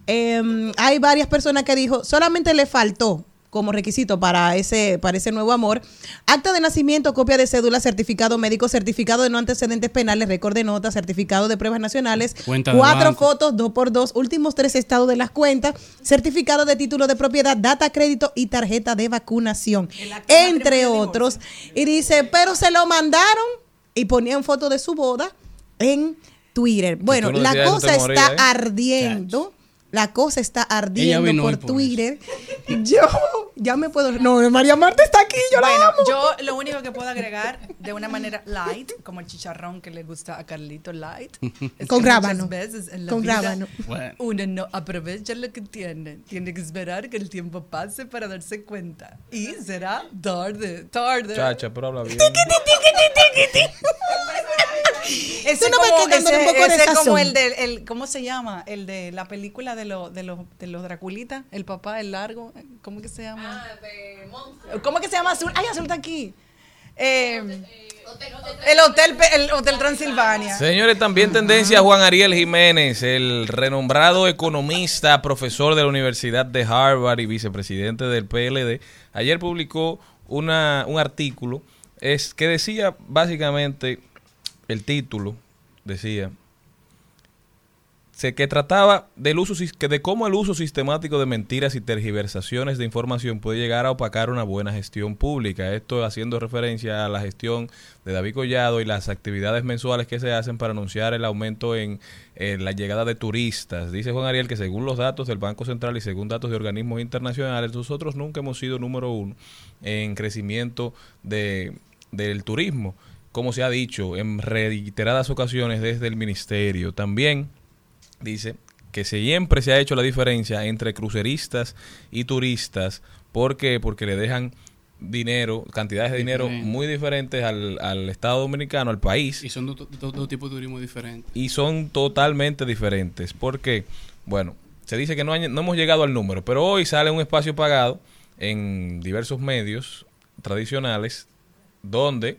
Eh, hay varias personas que dijo, solamente le faltó como requisito para ese, para ese nuevo amor. Acta de nacimiento, copia de cédula, certificado médico, certificado de no antecedentes penales, récord de notas, certificado de pruebas nacionales, Cuenta cuatro fotos, dos por dos, últimos tres estados de las cuentas, certificado de título de propiedad, data crédito y tarjeta de vacunación, entre otros. Y dice, pero se lo mandaron y ponían foto de su boda en Twitter. Bueno, la cosa está ¿eh? ardiendo. La cosa está ardiendo por Twitter. Yo ya me puedo. No, María Marta está aquí, yo Bueno, la amo. yo lo único que puedo agregar de una manera light, como el chicharrón que le gusta a Carlito light, es Con que rábano. muchas veces en la Con vida rábano. Bueno. uno no aprovecha lo que tiene, tiene que esperar que el tiempo pase para darse cuenta y será tarde, tarde. Chacha, pero habla bien. Ese Tú no como, ese- un poco de ese como el de, el, ¿cómo se llama? El de la película de, los de, los de los Draculitas, el papá, el largo, ¿cómo que se llama? ¿Cómo que se llama Azul? Ay, Azul está aquí. Eh, el hotel, el hotel Transilvania. Señores, también tendencia Juan Ariel Jiménez, el renombrado economista, profesor de la Universidad de Harvard y vicepresidente del PLD. Ayer publicó una, un artículo es, que decía básicamente, el título decía, que trataba del uso de cómo el uso sistemático de mentiras y tergiversaciones de información puede llegar a opacar una buena gestión pública. Esto haciendo referencia a la gestión de David Collado y las actividades mensuales que se hacen para anunciar el aumento en, en la llegada de turistas. Dice Juan Ariel que según los datos del Banco Central y según datos de organismos internacionales, nosotros nunca hemos sido número uno en crecimiento de, del turismo, como se ha dicho en reiteradas ocasiones desde el ministerio. También dice que siempre se ha hecho la diferencia entre cruceristas y turistas. ¿Por qué? Porque le dejan dinero, cantidades de dinero muy diferentes al, al Estado Dominicano, al país. Y son dos, dos- dos tipos de turismo diferentes. y son totalmente diferentes. Porque, bueno, se dice que no, hay- no hemos llegado al número, pero hoy sale un espacio pagado en diversos medios tradicionales donde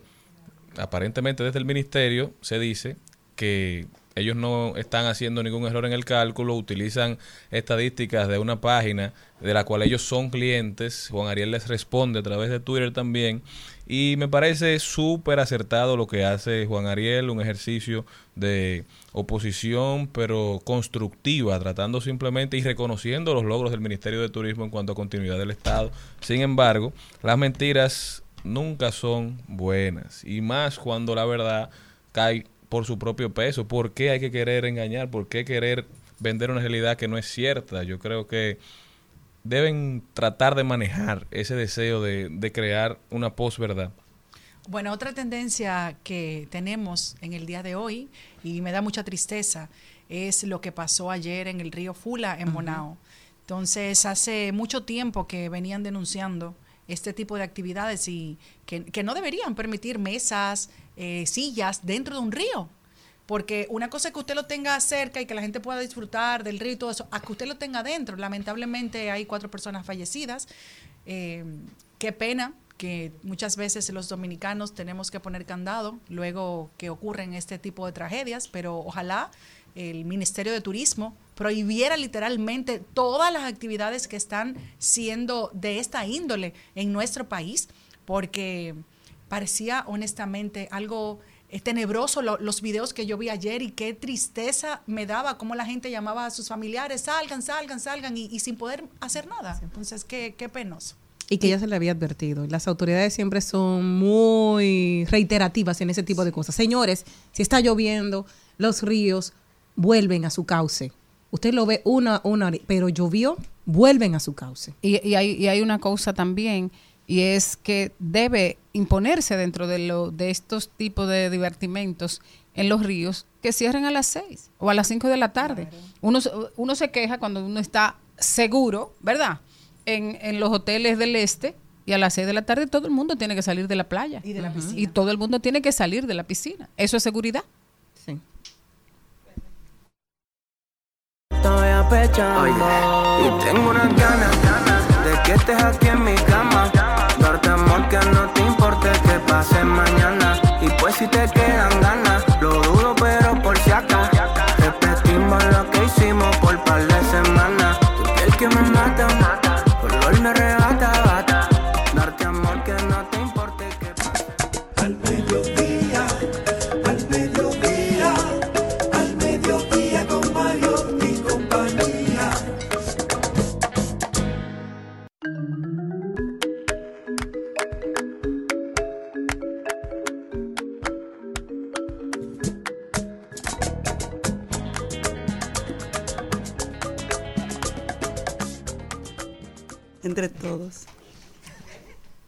aparentemente desde el ministerio se dice que ellos no están haciendo ningún error en el cálculo, utilizan estadísticas de una página de la cual ellos son clientes. Juan Ariel les responde a través de Twitter también. Y me parece súper acertado lo que hace Juan Ariel, un ejercicio de oposición, pero constructiva, tratando simplemente y reconociendo los logros del Ministerio de Turismo en cuanto a continuidad del Estado. Sin embargo, las mentiras nunca son buenas, y más cuando la verdad cae por su propio peso. ¿Por qué hay que querer engañar? ¿Por qué querer vender una realidad que no es cierta? Yo creo que deben tratar de manejar ese deseo de, de crear una posverdad. Bueno, otra tendencia que tenemos en el día de hoy, y me da mucha tristeza, es lo que pasó ayer en el río Fula, en Bonao. Entonces, hace mucho tiempo que venían denunciando este tipo de actividades y que, no deberían permitir mesas, eh, sillas dentro de un río. Porque una cosa es que usted lo tenga cerca y que la gente pueda disfrutar del río y todo eso, a que usted lo tenga dentro. Lamentablemente hay cuatro personas fallecidas. Eh, qué pena que muchas veces los dominicanos tenemos que poner candado luego que ocurren este tipo de tragedias, pero ojalá el Ministerio de Turismo prohibiera literalmente todas las actividades que están siendo de esta índole en nuestro país, porque parecía honestamente algo eh, tenebroso lo- los videos que yo vi ayer y qué tristeza me daba cómo la gente llamaba a sus familiares, salgan, salgan, salgan y, y sin poder hacer nada. Entonces, qué, qué penoso. Y que ya se le había advertido. Las autoridades siempre son muy reiterativas en ese tipo de cosas. Señores, si está lloviendo, los ríos vuelven a su cauce. Usted lo ve una, una, pero llovió, vuelven a su cauce. Y, y hay, y hay una cosa también, y es que debe imponerse dentro de, lo, de estos tipos de divertimentos en los ríos que cierren a las 6 o a las 5 de la tarde. Uno, se- uno se queja cuando uno está seguro, ¿verdad? En, en los hoteles del este y a las 6 de la tarde todo el mundo tiene que salir de la playa. Y de la piscina. Y todo el mundo tiene que salir de la piscina. Eso es seguridad. Estoy apechando y tengo unas ganas de que estés aquí en mi cama. Darte amor que no te importe que pase mañana. Y pues si te quedan ganas, Todos.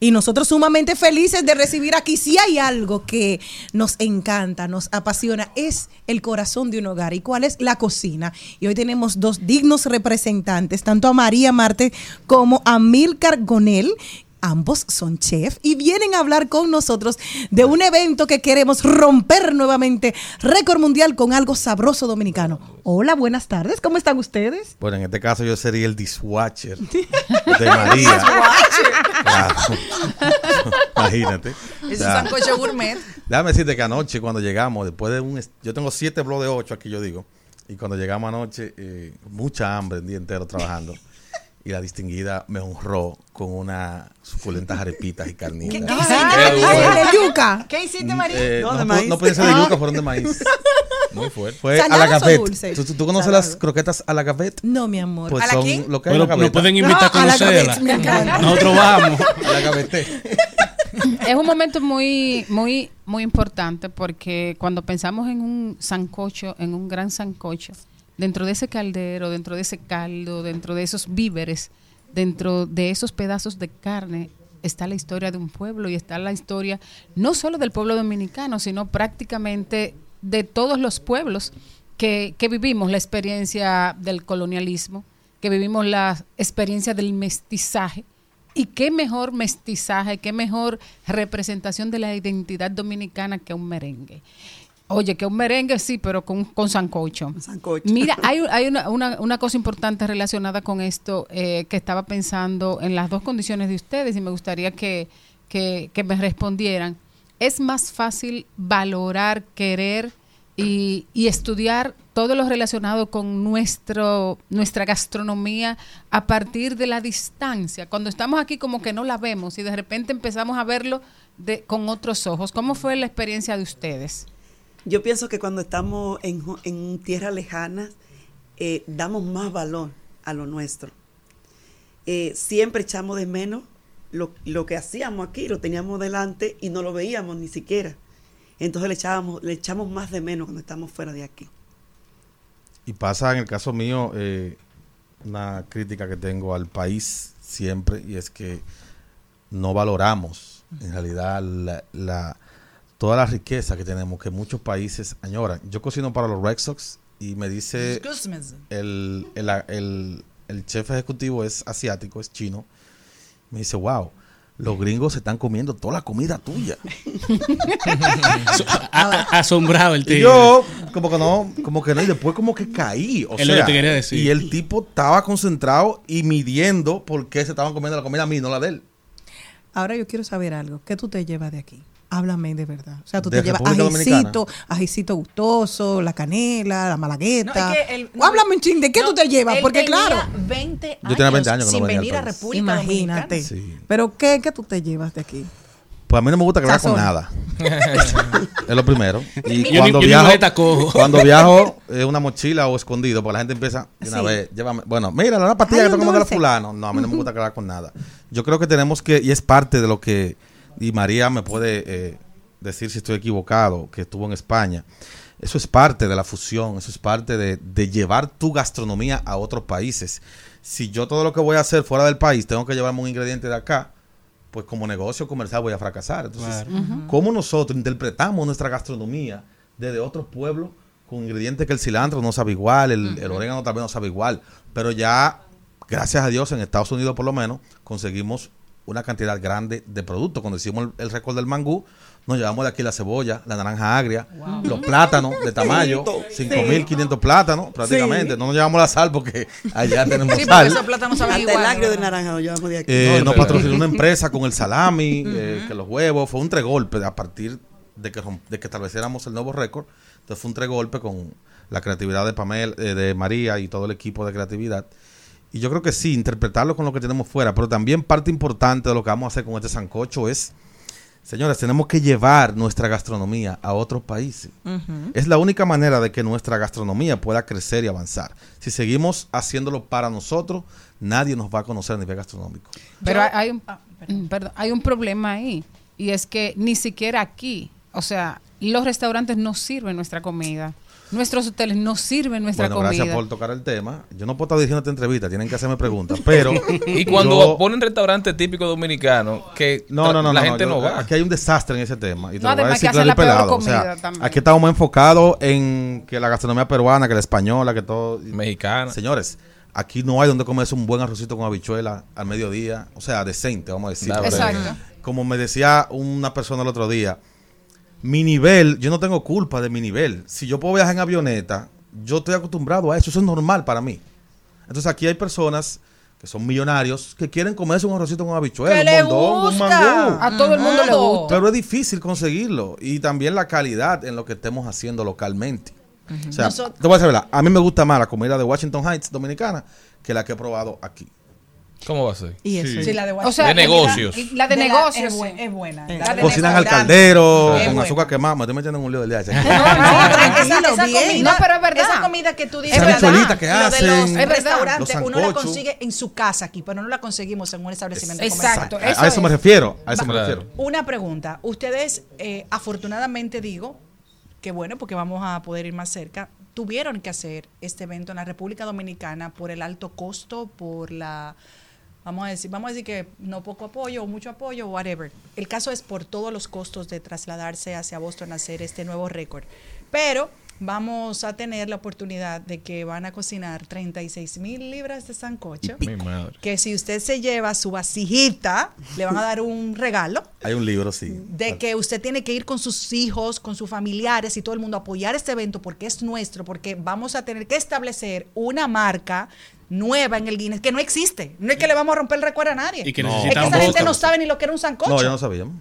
Y nosotros sumamente felices de recibir aquí. Si hay algo que nos encanta, nos apasiona, es el corazón de un hogar. ¿Y cuál es? La cocina. Y hoy tenemos dos dignos representantes, tanto a María Marte como a Milcar Gonel. Ambos son chef y vienen a hablar con nosotros de un evento que queremos romper nuevamente, récord mundial con algo sabroso dominicano. Hola, buenas tardes, ¿cómo están ustedes? Bueno, en este caso yo sería el dishwatcher de María. Claro. Imagínate. Es un sancocho gourmet. Déjame decirte que anoche cuando llegamos, después de un... Yo tengo siete blogs de ocho aquí, yo digo. Y cuando llegamos anoche, eh, mucha hambre el día entero trabajando. Y la distinguida me honró con una suculentas arepitas y carnitas. ¿Qué, Qué hiciste? ¿De yuca? ¿Qué hiciste, María? Eh, No, no, de maíz. no pueden ser de Ah. yuca, fueron de maíz. Muy fuerte. Fue a la ¿Saladas o gavette. ¿Tú, tú- tú conoces las croquetas a la gavette? No, mi amor. Pues ¿A la son lo que Pero la gaveta. pueden invitar a No, a la conocerla. gavette. Nosotros vamos. A la gavete. es un momento muy, muy, muy importante porque cuando pensamos en un sancocho, en un gran sancocho, dentro de ese caldero, dentro de ese caldo, dentro de esos víveres, dentro de esos pedazos de carne, está la historia de un pueblo y está la historia no solo del pueblo dominicano, sino prácticamente de todos los pueblos que, que vivimos la experiencia del colonialismo, que vivimos la experiencia del mestizaje Y qué mejor mestizaje, qué mejor representación de la identidad dominicana que un merengue. Oye, que un merengue sí, pero con, con sancocho. Mira, hay, hay una, una- una cosa importante relacionada con esto eh, que estaba pensando en las dos condiciones de ustedes y me gustaría que, que, que me respondieran. Es más fácil valorar, querer y, y estudiar todo lo relacionado con nuestro, nuestra gastronomía a partir de la distancia. Cuando estamos aquí como que no la vemos y de repente empezamos a verlo de, con otros ojos. ¿Cómo fue la experiencia de ustedes? Yo pienso que cuando estamos en, en tierras lejanas, eh, damos más valor a lo nuestro. Eh, siempre echamos de menos lo, lo que hacíamos aquí, lo teníamos delante y no lo veíamos ni siquiera. Entonces le, echábamos, le echamos más de menos cuando estamos fuera de aquí. Y pasa en el caso mío eh, una crítica que tengo al país siempre y es que no valoramos en realidad la, la- toda la riqueza que tenemos que muchos países añoran. Yo cocino para los Red Sox y me dice el, el, el, el chef ejecutivo es asiático, es chino. Me dice, wow, los gringos se están comiendo toda la comida tuya. Asombrado el Y tío. Yo, como que no, como que no, y después como que caí. O Es lo sea, que te quería decir. Y el tipo estaba concentrado y midiendo por qué se estaban comiendo la comida a mí, no la de él. Ahora yo quiero saber algo. ¿Qué tú te llevas de aquí? Háblame de verdad. O sea, tú De te llevas ajicito, ajicito gustoso, la canela, la malagueta. No, es que el- O háblame un ching, ¿de qué tú te llevas? Él Porque tenía claro. 20 Yo tenía 20 años que sin venir a. República Imagínate. Dominicana. Pero ¿qué, ¿qué tú te llevas de aquí? Pues a mí no me gusta quedar con nada. es lo primero. Y Yo ni- cuando yo viajo, cuando viajo es una mochila o escondido, porque la gente empieza de una Sí. vez, llévame, bueno, mira, la pastilla Hay que tengo de la dulce. fulano. No, a mí no me gusta quedar con nada. Yo creo que tenemos que, y es parte de lo que, y María me puede eh, decir si estoy equivocado, que estuvo en España. Eso es parte de la fusión, eso es parte de, de llevar tu gastronomía a otros países. Si yo todo lo que voy a hacer fuera del país tengo que llevarme un ingrediente de acá, pues como negocio comercial voy a fracasar. Entonces, Claro. ¿cómo nosotros interpretamos nuestra gastronomía desde otros pueblos con ingredientes que el cilantro no sabe igual, el, el orégano tal vez no sabe igual? Pero ya, gracias a Dios, en Estados Unidos por lo menos, conseguimos una cantidad grande de productos. Cuando hicimos el, el récord del mangú, nos llevamos de aquí la cebolla, la naranja agria, los plátanos de tamaño, 5.500 plátanos prácticamente. Sí. No nos llevamos la sal porque allá tenemos Sí, sal. esos plátanos saben igual. el agrio de naranja llevamos de aquí. Eh, No, nos patrocinó una empresa con el salami, eh, que los huevos, fue un tregolpe a partir de que, de que estableciéramos el nuevo récord. Entonces fue un tregolpe con la creatividad de Pamela, eh, de María y todo el equipo de creatividad. Y yo creo que sí, interpretarlo con lo que tenemos fuera, pero también parte importante de lo que vamos a hacer con este sancocho es, señores, tenemos que llevar nuestra gastronomía a otros países. Es la única manera de que nuestra gastronomía pueda crecer y avanzar. Si seguimos haciéndolo para nosotros, nadie nos va a conocer a nivel gastronómico. Pero Yo- hay, un, perdón, hay un problema ahí y es que ni siquiera aquí, o sea, los restaurantes no sirven nuestra comida, nuestros hoteles no sirven nuestra Bueno, gracias comida. por tocar el tema. Yo no puedo estar dirigiendo esta entrevista, tienen que hacerme preguntas, pero... Y cuando yo- ponen restaurante típico dominicano, que No, no, no, la no, gente yo- no va. Aquí hay un desastre en ese tema. Y te No, lo voy a decir claro y pelado. O comida sea, también. aquí estamos más enfocados en que la gastronomía peruana, que la española, que todo. Mexicana. Señores, aquí no hay donde comerse un buen arrocito con habichuela al mediodía. O sea, decente, vamos a decir. Exacto. Como me decía una persona el otro día, mi nivel, yo no tengo culpa de mi nivel. Si yo puedo viajar en avioneta, yo estoy acostumbrado a eso. Eso es normal para mí. Entonces aquí hay personas que son millonarios que quieren comerse un arrocito con habichuela, ¡Que un le mondongo, un mangú. A todo el mundo le gusta. Pero es difícil conseguirlo. Y también la calidad en lo que estemos haciendo localmente. O sea, Nosot- te voy a decir verdad, A mí me gusta más la comida de Washington Heights dominicana que la que he probado aquí. ¿Cómo va a ser? Y eso. Sí, la de O sea, De negocios. La de, negocios. es, es buena. La de Cocinan al caldero, Es con buena. azúcar quemada. Me estoy metiendo en un lío del día. No, esa, esa bien. comida, No, pero es verdad. Esa comida que tú dices, Esa la de- habichuelita que lo de los hacen, Es restaurantes, los uno la consigue en su casa aquí, pero no la conseguimos en un establecimiento Exacto. comercial. A, a eso me es. refiero. A eso me refiero. Una pregunta. Ustedes, eh, afortunadamente digo, que bueno, porque vamos a poder ir más cerca, tuvieron que hacer este evento en la República Dominicana por el alto costo, por la, vamos a decir, vamos a decir que no poco apoyo o mucho apoyo, whatever. El caso es por todos los costos de trasladarse hacia Boston a hacer este nuevo récord. Pero vamos a tener la oportunidad de que van a cocinar 36 mil libras de sancocho. Mi madre. Que si usted se lleva su vasijita, le van a dar un regalo Hay un libro, sí. de que usted tiene que ir con sus hijos, con sus familiares y todo el mundo a apoyar este evento porque es nuestro, porque vamos a tener que establecer una marca nueva en el Guinness que no existe. No es que le vamos a romper el recuerdo a nadie. Y que es que esa gente no sabe ni lo que era un sancocho. No, ya no sabíamos.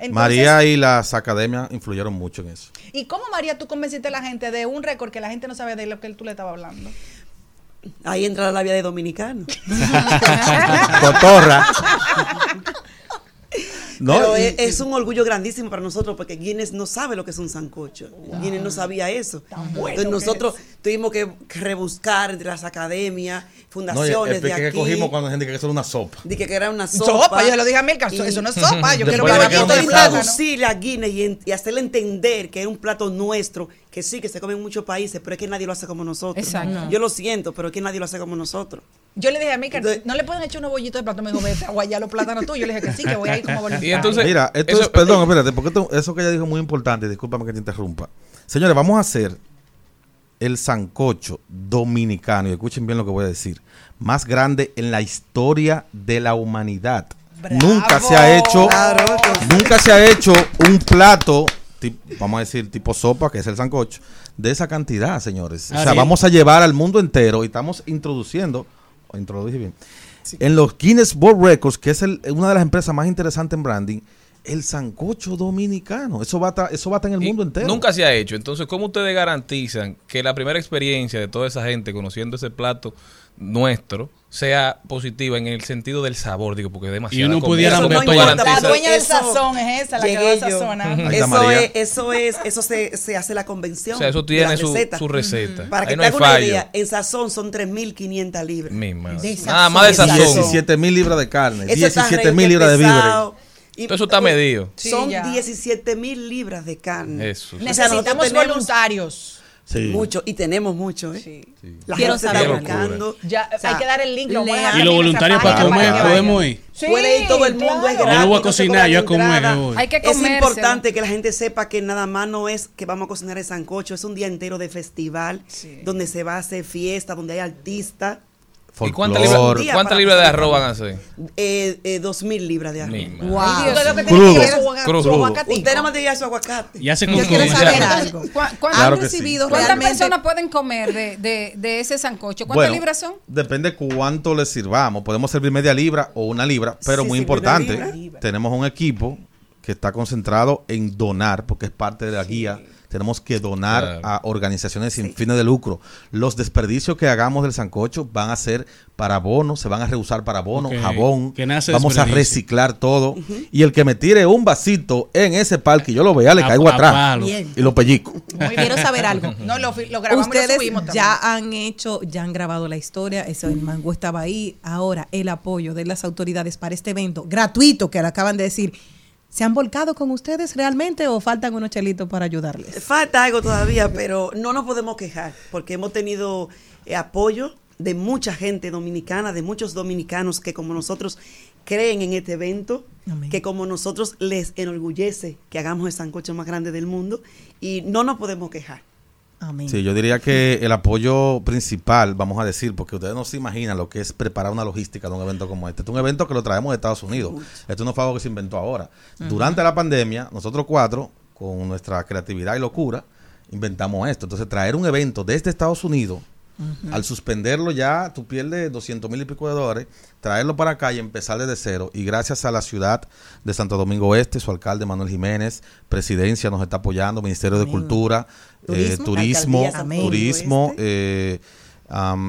Entonces- María y las academias influyeron mucho en eso. ¿Y cómo, María, tú convenciste a la gente de un récord que la gente no sabe de lo que tú le estabas hablando? Ahí entra la labia de dominicano. Cotorra. No, Pero y- es, es un orgullo grandísimo para nosotros porque Guinness no sabe lo que es un sancocho. Guinness no sabía eso. bueno Entonces que nosotros tuvimos que, que rebuscar entre las academias, No, y fundaciones de pique que aquí. cogimos cuando la gente que eso era una sopa. Dije que era una Sopa, sopa. yo se lo dije a Milka, eso- eso no es sopa, yo quiero que que y plátano. traducirle a Guinness y, en- y hacerle entender que es un plato nuestro, que sí, que se come en muchos países, pero es que nadie lo hace como nosotros. Exacto. Yo lo siento, pero es que nadie lo hace como nosotros. Yo le dije a Milka, ¿no le pueden echar unos bollitos de plátano? Me dijo, vete a guayar los plátanos tuyos. Yo le dije que sí, que voy a ir como voluntario. Mira, esto eso- es, perdón, espérate, porque esto- eso que ella dijo es muy importante, discúlpame que te interrumpa. Señores, vamos a hacer el sancocho dominicano, y escuchen bien lo que voy a decir, más grande en la historia de la humanidad. Nunca se ha hecho, nunca se ha hecho un plato, tip- vamos a decir tipo sopa, que es el sancocho, de esa cantidad, señores. O sea, vamos a llevar al mundo entero y estamos introduciendo, o introduje bien, en los Guinness World Records, que es el- una de las empresas más interesantes en branding, el sancocho dominicano. Eso va a estar, eso va a estar en el mundo entero. Nunca se ha hecho. Entonces, ¿cómo ustedes garantizan que la primera experiencia de toda esa gente conociendo ese plato nuestro sea positiva en el sentido del sabor? Digo, porque es demasiado. uno comida. pudiera ¿Cómo ver garantizas? La dueña del sazón es esa, la que va a sazonar. Eso es, eso es, eso se, se hace la convención. O sea, eso tiene su- receta. su receta. Para Ahí que no te haga una fallo. idea, en sazón son 3.500 libras. Mi madre. Nada más de sazón. sazón. 17 mil libras de carne, Eso está 17 mil libras de víveres. Y- Todo eso está medido. Son ya. 17 mil libras de carne. Eso. O sea, Necesitamos tenemos voluntarios. Sí. Mucho, y tenemos mucho, ¿eh? La Quiero gente saber. está buscando. Ya, O sea, hay que dar el link. lo Y los voluntarios para comer, podemos ir. Sí, Puede ir todo el mundo, es claro. gratis. Yo no voy a cocinar, yo a comer que. Hay que Es importante que la gente sepa que nada más no es que vamos a cocinar el sancocho, es un día entero de festival donde se va a hacer fiesta, donde hay artistas. ¿Y cuántas libras, cuántas libras de arroz van a hacer? Eh, eh, dos mil libras de arroz. Wow. Crudo. Crudo. Usted nada más diga su aguacate. Y hace Yo quiero con- saber ya. algo. ¿Cu- cuántas- Claro ¿Han que sí. recibido ¿Cuántas realmente? personas pueden comer de, de, de ese sancocho? ¿Cuántas Bueno, libras son? Depende cuánto le sirvamos. Podemos servir media libra o una libra, pero Sí, muy importante, libra. tenemos un equipo que está concentrado en donar, porque es parte de la guía. Tenemos que donar Claro. a organizaciones sin fines de lucro. Los desperdicios que hagamos del sancocho van a ser para bonos, se van a reusar para bonos, Ok. jabón. Que nace Vamos a reciclar todo. Y el que me tire un vasito en ese parque y yo lo vea, le A- caigo a atrás. Bien. Y lo pellico. Muy Quiero saber algo. No, lo, lo grabamos y lo Ustedes subimos también. ya han hecho, ya han grabado la historia, eso el mango estaba ahí. Ahora, el apoyo de las autoridades para este evento gratuito que le acaban de decir, ¿se han volcado con ustedes realmente o faltan unos chelitos para ayudarles? Falta algo todavía, pero no nos podemos quejar porque hemos tenido eh, apoyo de mucha gente dominicana, de muchos dominicanos que como nosotros creen en este evento, Amén. que como nosotros les enorgullece que hagamos el sancocho más grande del mundo y no nos podemos quejar. Amén. Sí, yo diría que el apoyo principal, vamos a decir, porque ustedes no se imaginan lo que es preparar una logística de un evento como este. Este es un evento que lo traemos de Estados Unidos. Esto no fue algo que se inventó ahora. Durante la pandemia, nosotros cuatro, con nuestra creatividad y locura, inventamos esto. Entonces, traer un evento desde Estados Unidos, al suspenderlo ya, tú pierdes 200 mil y pico de dólares, traerlo para acá y empezar desde cero. Y gracias a la ciudad de Santo Domingo Este, su alcalde Manuel Jiménez, presidencia nos está apoyando, Ministerio de. Cultura, Turismo. Santo turismo, eh,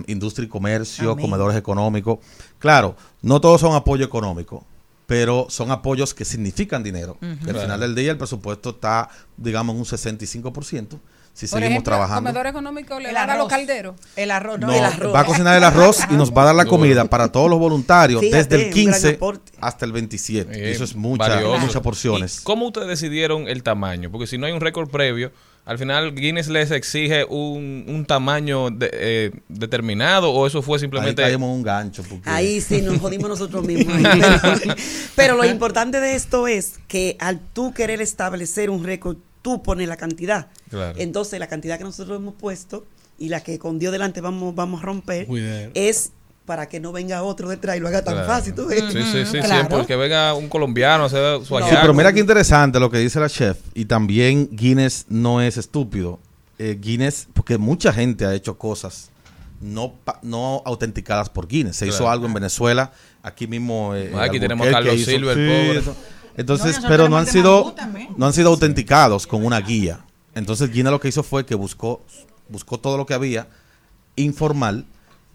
industria y comercio, Amén. comedores económicos. Claro, no todos son apoyo económico, pero son apoyos que significan dinero. Que al Claro. final del día el presupuesto está, digamos, en un 65%. Si Por seguimos ejemplo, trabajando. comedor económico le El va a dar los arroz. calderos. El arroz, no, No, el arroz. va a cocinar el arroz y nos va a dar la comida para todos los voluntarios Fíjate, desde el un gran 15 aporte. hasta el 27. Eh, Eso es mucha, muchas porciones. ¿Y ¿Cómo ustedes decidieron el tamaño? Porque si no hay un récord previo, al final Guinness les exige un, un tamaño de- eh, determinado o eso fue Ahí simplemente... caímos en un gancho. porque- Ahí sí nos jodimos nosotros mismos. Pero, pero lo importante de esto es que al tú querer establecer un récord, tú pones la cantidad. Claro. Entonces, la cantidad que nosotros hemos puesto y la que con Dios delante vamos, vamos a romper Cuidado. es para que no venga otro detrás y lo haga tan Claro. fácil. ¿tú ves? Sí, sí, sí, sí, porque venga un colombiano a hacer su Sí, hallazgo. pero mira qué interesante lo que dice la chef. Y también Guinness no es estúpido. Eh, Guinness, porque mucha gente ha hecho cosas no, pa- no autenticadas por Guinness. Se hizo Claro. algo en Venezuela, aquí mismo. eh, Aquí en tenemos a Carlos Silva, el sí, pobre. Entonces, No, pero no han sido no han sido autenticados con una guía. Entonces Guinness lo que hizo fue que buscó buscó todo lo que había informal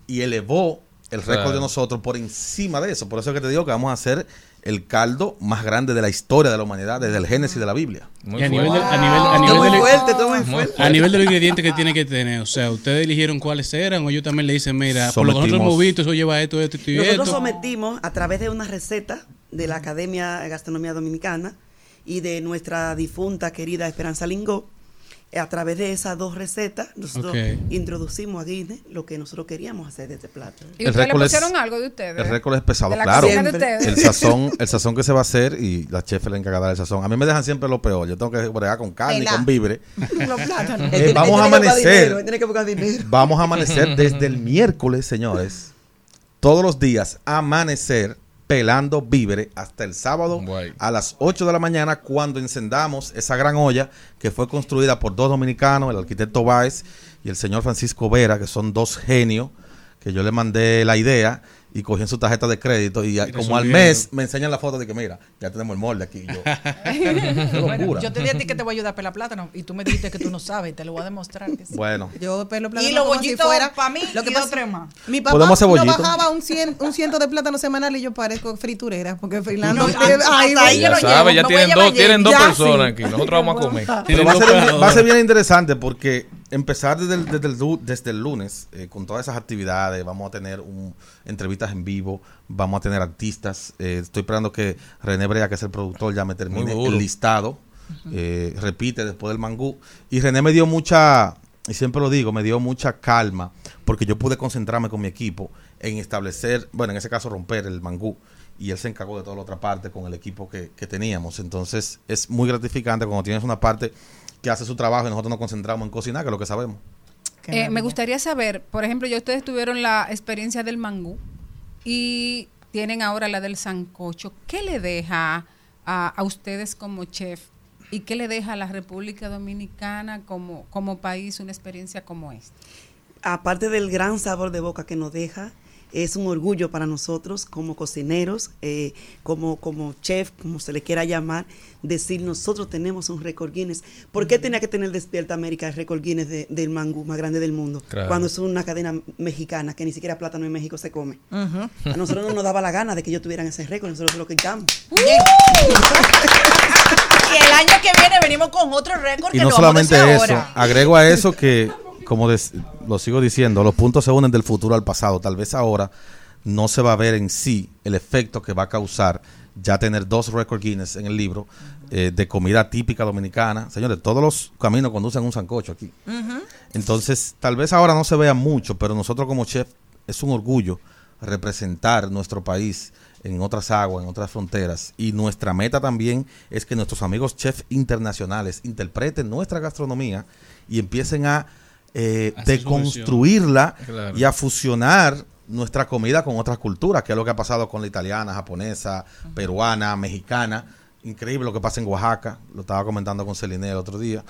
y elevó el récord Claro. de nosotros por encima de eso. Por eso es que te digo que vamos a hacer el caldo más grande de la historia de la humanidad, desde el Génesis de la Biblia. A nivel, de, a nivel, a nivel muy de- fuerte, esto es muy fuerte. a nivel de los ingredientes que tiene que tener, o sea, ustedes eligieron cuáles eran o ellos también le dicen, mira, por lo que nosotros hemos visto, eso lleva esto, esto, esto y Nosotros esto. sometimos a través de una receta de la Academia de Gastronomía Dominicana y de nuestra difunta querida Esperanza Lingó. A través de esas dos recetas, nosotros introducimos a Guinness lo que nosotros queríamos hacer de este plato. ¿Y ustedes le es- pusieron algo de ustedes? El récord es pesado, De la claro. cocina de ustedes. El sazón, el sazón que se va a hacer y la chef es la encargada del sazón. A mí me dejan siempre lo peor. Yo tengo que bregar con carne y Vela. con vibre. Los plátanos. Eh, vamos a amanecer. dinero, él tiene que buscar dinero. Vamos a amanecer desde el miércoles, señores. Todos los días, amanecer pelando víveres hasta el sábado a las 8 de la mañana cuando encendamos esa gran olla que fue construida por dos dominicanos, el arquitecto Báez y el señor Francisco Vera, que son dos genios, que yo le mandé la idea y cogí en su tarjeta de crédito y, como al mes me enseñan la foto de que mira, ya tenemos el molde aquí. Y yo, Qué Bueno, locura. yo te dije a ti que te voy a ayudar a pelar plátano y tú me dijiste que tú no sabes, te lo voy a demostrar. Que sí. Bueno. Yo pelo plátano Y los si bollitos fuera- para mí Lo que y pasa-. Mi papá Podemos hacer lo bollitos. bajaba un, cien, un ciento de plátano semanal y yo parezco friturera porque Fernando... No, ahí Ya lo sabe, llevo, ya tienen dos, tienen personas sí. aquí. Nosotros vamos a comer. Va a ser bien interesante porque empezar desde el, desde el, desde el lunes eh, con todas esas actividades, vamos a tener un, entrevistas en vivo, vamos a tener artistas. eh, estoy esperando que René Brea, que es el productor, ya me termine el listado. eh, repite después del mangú. Y René me dio mucha, y siempre lo digo, me dio mucha calma porque yo pude concentrarme con mi equipo en establecer, bueno, en ese caso romper el mangú. Y él se encargó de toda la otra parte con el equipo que, que teníamos. Entonces es muy gratificante cuando tienes una parte que hace su trabajo y nosotros nos concentramos en cocinar, que es lo que sabemos. Eh, me gustaría saber, por ejemplo, ya ustedes tuvieron la experiencia del mangú y tienen ahora la del sancocho. ¿Qué le deja a, a ustedes como chef y qué le deja a la República Dominicana como, como país una experiencia como esta? aparte del gran sabor de boca que nos deja, es un orgullo para nosotros como cocineros, eh, como, como chef, como se le quiera llamar, decir nosotros tenemos un récord Guinness. ¿Por qué tenía que tener Despierta América el récord Guinness de- del mangú más grande del mundo? Claro. Cuando es una cadena mexicana que ni siquiera plátano en México se come. A nosotros no nos daba la gana de que ellos tuvieran ese récord, nosotros lo quitamos. Y el año que viene venimos con otro récord Y que no lo vamos a solamente eso, ahora. agrego a eso que, como lo sigo diciendo, los puntos se unen del futuro al pasado. Tal vez ahora no se va a ver en sí el efecto que va a causar ya tener dos récord Guinness en el libro eh, de comida típica dominicana. Señores, todos los caminos conducen a un sancocho aquí. Entonces, tal vez ahora no se vea mucho, pero nosotros como chef es un orgullo representar nuestro país en otras aguas, en otras fronteras. Y nuestra meta también es que nuestros amigos chefs internacionales interpreten nuestra gastronomía y empiecen a eh, versión. Claro. y a fusionar nuestra comida con otras culturas, que es lo que ha pasado con la italiana, japonesa, peruana, mexicana. Increíble lo que pasa en Oaxaca. Lo estaba comentando con Celine el otro día.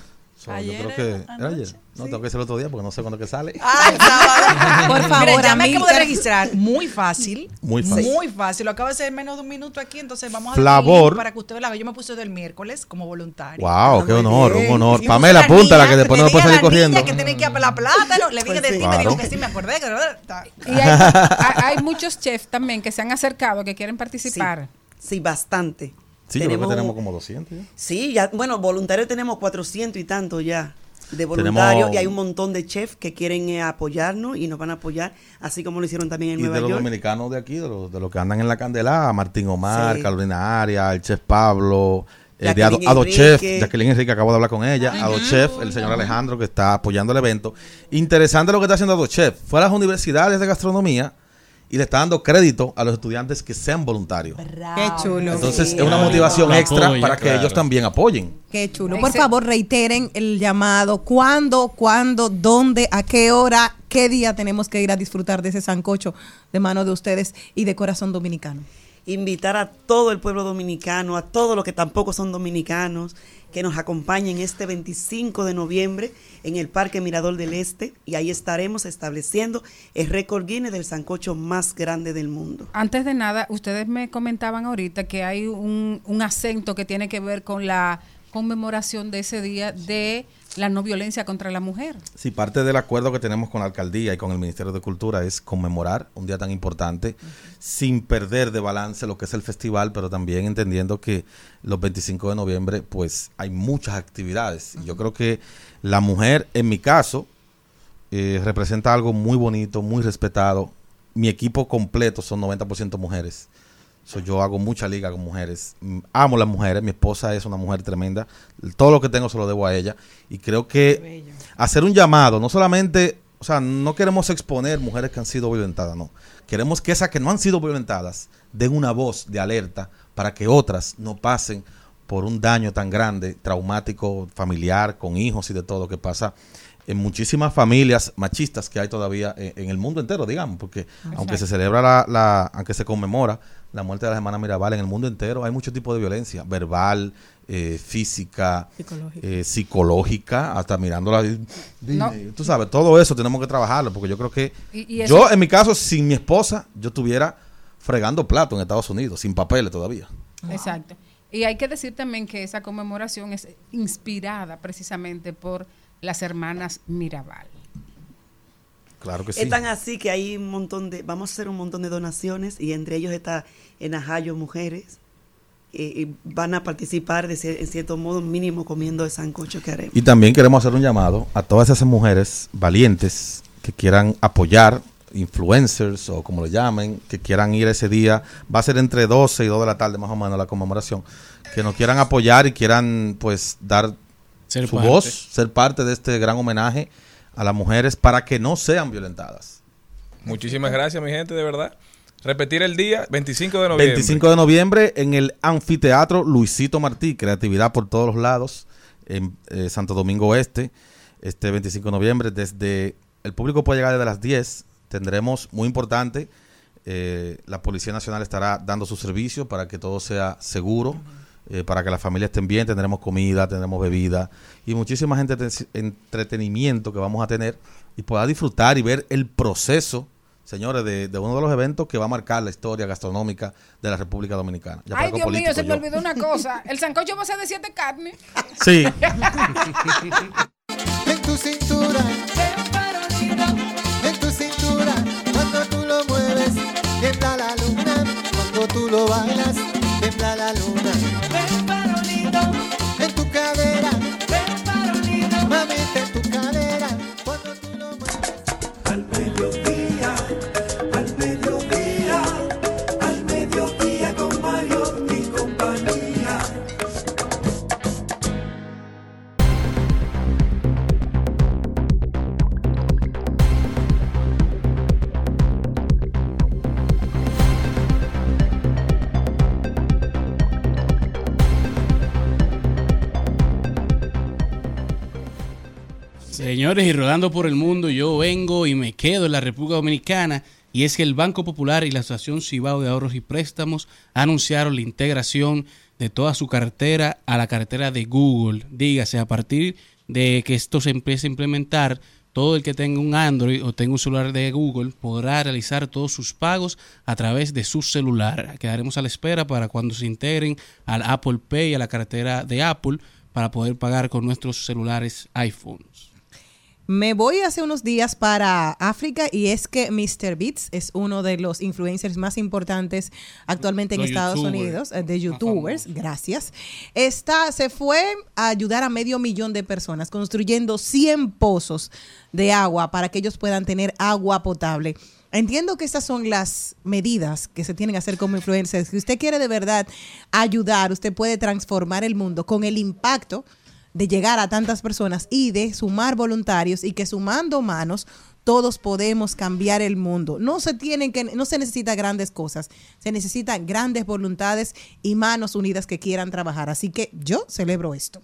So, Ayer yo creo que era ayer. No, tengo que ser el otro día porque no sé cuándo que sale. Ay, sábado. Por favor, Mira, ya me acabo de registrar. Muy fácil. Muy fácil. Muy fácil. Lo acabo de hacer en menos de un minuto aquí, entonces vamos a Flavor. link para que usted lo haga. Yo me puse del miércoles como voluntario. Wow, qué honor, bien. un honor. Y Pamela, a la apúntala que después no puede a salir la corriendo. niña que tiene que ir a pelar plátano. Le dije Pues sí. sí, me dijo que sí, me acordé. que- Y hay, hay- hay muchos chefs también que se han acercado, que quieren participar. Sí, bastante. Sí, yo creo que Tenemos- tenemos como 200 ya. Sí, ya, bueno, voluntarios tenemos 400 y tanto ya de voluntarios Tenemos- y hay un montón de chefs que quieren eh, apoyarnos y nos van a apoyar, así como lo hicieron también en Y de Nueva los dominicanos de aquí, de los, de los que andan en la candela, Martín Omar, Sí. Carolina Arias, el chef Pablo, eh, de Ado, Ado Chef. Jacqueline Enrique, acabo de hablar con ella, Ado Chef, el señor Alejandro que está apoyando el evento. Interesante lo que está haciendo Ado Chef. Fue a las universidades de gastronomía y le está dando crédito a los estudiantes que sean voluntarios. Qué chulo. Entonces Sí. es una motivación extra apoya, para que claro. ellos también apoyen. Qué chulo. Por favor, reiteren el llamado. ¿Cuándo, cuándo, dónde, a qué hora, qué día tenemos que ir a disfrutar de ese sancocho de mano de ustedes y de corazón dominicano? invitar a todo el pueblo dominicano, a todos los que tampoco son dominicanos, que nos acompañen este 25 de noviembre en el Parque Mirador del Este y ahí estaremos estableciendo el récord Guinness del sancocho más grande del mundo. Antes de nada, ustedes me comentaban ahorita que hay un, un acento que tiene que ver con la conmemoración de ese día de la no violencia contra la mujer. Sí, parte del acuerdo que tenemos con la alcaldía y con el Ministerio de Cultura es conmemorar un día tan importante sin perder de balance lo que es el festival, pero también entendiendo que los 25 de noviembre pues hay muchas actividades. Yo creo que la mujer, en mi caso, eh, representa algo muy bonito, muy respetado. Mi equipo completo son 90% mujeres. So, yo hago mucha liga con mujeres. Amo las mujeres. Mi esposa es una mujer tremenda. Todo lo que tengo se lo debo a ella. Y creo que hacer un llamado, no solamente, o sea, no queremos exponer mujeres que han sido violentadas, no. Queremos que esas que no han sido violentadas den una voz de alerta para que otras no pasen por un daño tan grande, traumático, familiar, con hijos y de todo que pasa en muchísimas familias machistas que hay todavía en, en el mundo entero, digamos, porque aunque se celebra la, la, aunque se conmemora la muerte de la hermana Mirabal en el mundo entero, hay mucho tipo de violencia, verbal, eh, física, Psicológica. eh, psicológica, hasta mirándola. No. Tú sabes, todo eso tenemos que trabajarlo, porque yo creo que Y- y eso- yo, en mi caso, sin mi esposa, yo estuviera fregando plato en Estados Unidos, sin papeles todavía. Exacto. Y hay que decir también que esa conmemoración es inspirada precisamente por las hermanas Mirabal. Claro que sí. Es tan así que hay un montón de, vamos a hacer un montón de donaciones y entre ellos está en Ajayo Mujeres. y van a participar de cier- en cierto modo mínimo comiendo el sancocho que haremos. Y también queremos hacer un llamado a todas esas mujeres valientes que quieran apoyar, influencers o como lo llamen, que quieran ir ese día. Va a ser entre 12 y 2 de la tarde más o menos la conmemoración. Que nos quieran apoyar y quieran pues dar Ser su parte. voz, ser parte de este gran homenaje a las mujeres para que no sean violentadas. Muchísimas gracias, mi gente, de verdad. Repetir el día, 25 de noviembre. 25 de noviembre en el anfiteatro Luisito Martí, creatividad por todos los lados, en eh, Santo Domingo Oeste, este 25 de noviembre. Desde el público puede llegar desde las 10. Tendremos, muy importante, eh, la Policía Nacional estará dando su servicio para que todo sea seguro, eh, para que las familias estén bien. Tendremos comida, tendremos bebida y muchísima gente entretenimiento que vamos a tener y pueda disfrutar y ver el proceso señores, de, de uno de los eventos que va a marcar la historia gastronómica de la República Dominicana. Ya Ay, Dios mío, se me olvidó una cosa. El sancocho va a ser de siete carnes. Sí. En tu cintura, en tu cintura, cuando tú lo mueves, tiembla la luna, cuando tú lo bailas, tiembla la luna. Señores, y rodando por el mundo, yo vengo y me quedo en la República Dominicana. Y es que el Banco Popular y la Asociación Cibao de Ahorros y Préstamos anunciaron la integración de toda su cartera a la cartera de Google. Dígase, a partir de que esto se empiece a implementar, todo el que tenga un Android o tenga un celular de Google podrá realizar todos sus pagos a través de su celular. Quedaremos a la espera para cuando se integren al Apple Pay a la cartera de Apple para poder pagar con nuestros celulares iPhones. Me voy hace unos días para África y es que Mr. Beats es uno de los influencers más importantes actualmente en Los Estados youtubers. Unidos, eh, de youtubers, gracias. Está, se fue a ayudar a medio millón de personas construyendo 100 pozos de agua para que ellos puedan tener agua potable. Entiendo que estas son las medidas que se tienen que hacer como influencers. Si usted quiere de verdad ayudar, usted puede transformar el mundo con el impacto de llegar a tantas personas y de sumar voluntarios y que sumando manos todos podemos cambiar el mundo. No se tienen que no se necesita grandes cosas, se necesitan grandes voluntades y manos unidas que quieran trabajar. Así que yo celebro esto.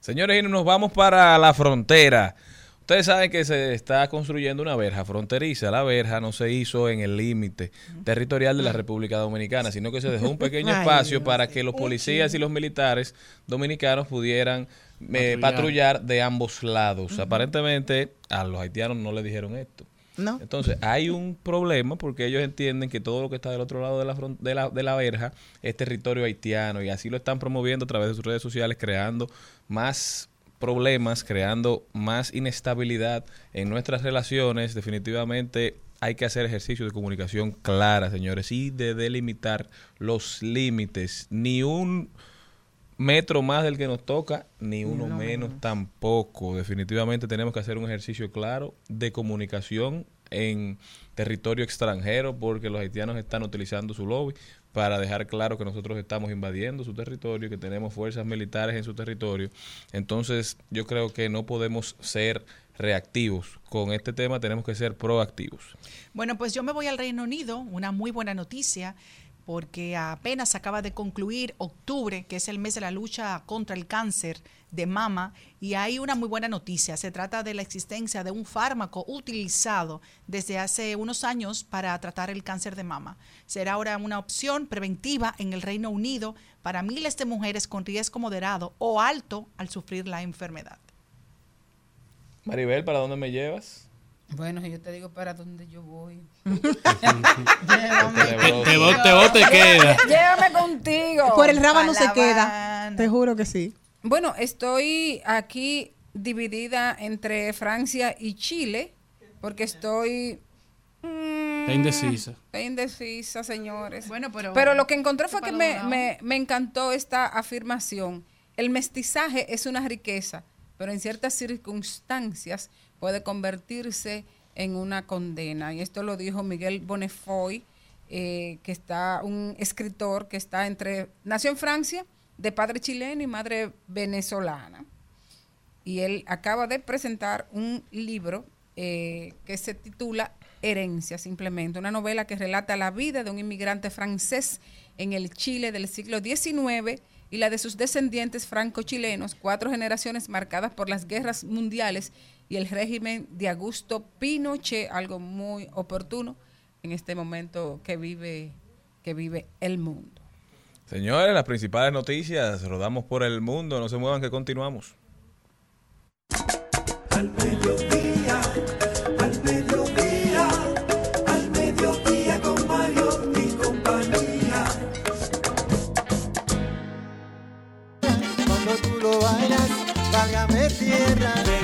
Señores, y nos vamos para la frontera. Ustedes saben que se está construyendo una verja fronteriza. La verja no se hizo en el límite territorial de la República Dominicana, sino que se dejó un pequeño Ay, espacio para que los policías y los militares dominicanos pudieran eh, Patrullar. patrullar de ambos lados. Aparentemente a los haitianos no le dijeron esto. No. Entonces, hay un problema porque ellos entienden que todo lo que está del otro lado de la, fron- de la, de la verja es territorio haitiano y así lo están promoviendo a través de sus redes sociales, creando más problemas, creando más inestabilidad en nuestras relaciones. Definitivamente hay que hacer ejercicio de comunicación clara, señores, y de delimitar los límites. Ni un metro más del que nos toca, ni uno menos tampoco. Definitivamente tenemos que hacer un ejercicio claro de comunicación en territorio extranjero porque los haitianos están utilizando su lobby para dejar claro que nosotros estamos invadiendo su territorio, que tenemos fuerzas militares en su territorio. Entonces, yo creo que no podemos ser reactivos. Con este tema tenemos que ser proactivos. Bueno, pues yo me voy al Reino Unido, una muy buena noticia, porque apenas acaba de concluir octubre, que es el mes de la lucha contra el cáncer de mama, y hay una muy buena noticia. Se trata de la existencia de un fármaco utilizado desde hace unos años para tratar el cáncer de mama. Será ahora una opción preventiva en el Reino Unido para miles de mujeres con riesgo moderado o alto al sufrir la enfermedad. Maribel, ¿para dónde me llevas? Bueno, yo te digo para dónde yo voy. Tenebroso. Te vos te, vos te queda. Llévame contigo. Por el rábano se Pa' La queda. Te juro que sí. Bueno, estoy aquí dividida entre Francia y Chile, porque estoy... mm, Está indecisa. Estoy indecisa, señores. Bueno, pero... Pero lo que encontré fue que me, me- me encantó esta afirmación. El mestizaje es una riqueza, pero en ciertas circunstancias puede convertirse en una condena. Y esto lo dijo Miguel Bonnefoy, eh, que está un escritor que está entre, nació en Francia, de padre chileno y madre venezolana. Y él acaba de presentar un libro eh, que se titula Herencia, simplemente, una novela que relata la vida de un inmigrante francés en el Chile del siglo XIX y la de sus descendientes franco-chilenos, cuatro generaciones marcadas por las guerras mundiales y el régimen de Augusto Pinochet, algo muy oportuno en este momento que vive, que vive el mundo. Señores, las principales noticias, rodamos por el mundo, no se muevan que continuamos. Al mediodía, al mediodía, al mediodía con Mario y compañía. Cuando tú lo bailas, válgame tierra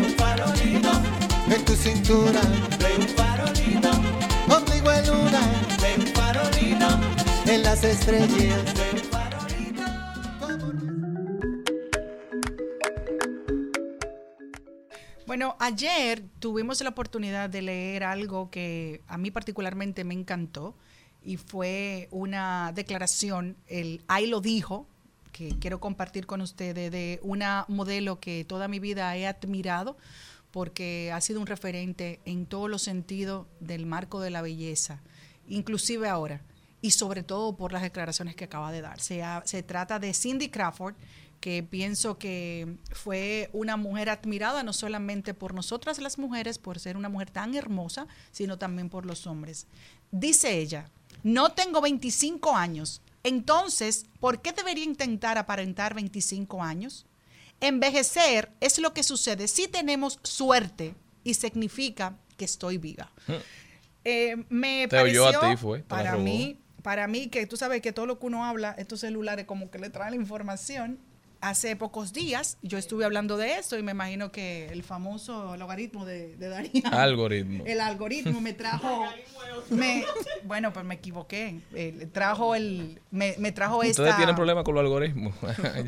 tu cintura. De un farolito. Contigo en luna de un farolito. En las estrellas. De un farolito. Bueno, ayer tuvimos la oportunidad de leer algo que a mí particularmente me encantó y fue una declaración, el ahí lo dijo, que quiero compartir con ustedes, de una modelo que toda mi vida he admirado porque ha sido un referente en todos los sentidos del marco de la belleza, inclusive ahora, y sobre todo por las declaraciones que acaba de dar. Se, se trata de Cindy Crawford, que pienso que fue una mujer admirada no solamente por nosotras las mujeres, por ser una mujer tan hermosa, sino también por los hombres. Dice ella, no tengo 25 años, entonces, ¿por qué debería intentar aparentar 25 años? Envejecer es lo que sucede si tenemos suerte y significa que estoy viva. Eh, me Te oyó pareció, a ti, fue, para robó. mí, para mí que tú sabes que todo lo que uno habla, estos celulares como que le traen la información. Hace pocos días yo estuve hablando de eso y me imagino que el famoso logaritmo de, de Darío. Algoritmo. El algoritmo me trajo. me, bueno, pues me equivoqué. Eh, trajo el. Me, me trajo esta. Ustedes tienen problemas con los algoritmos.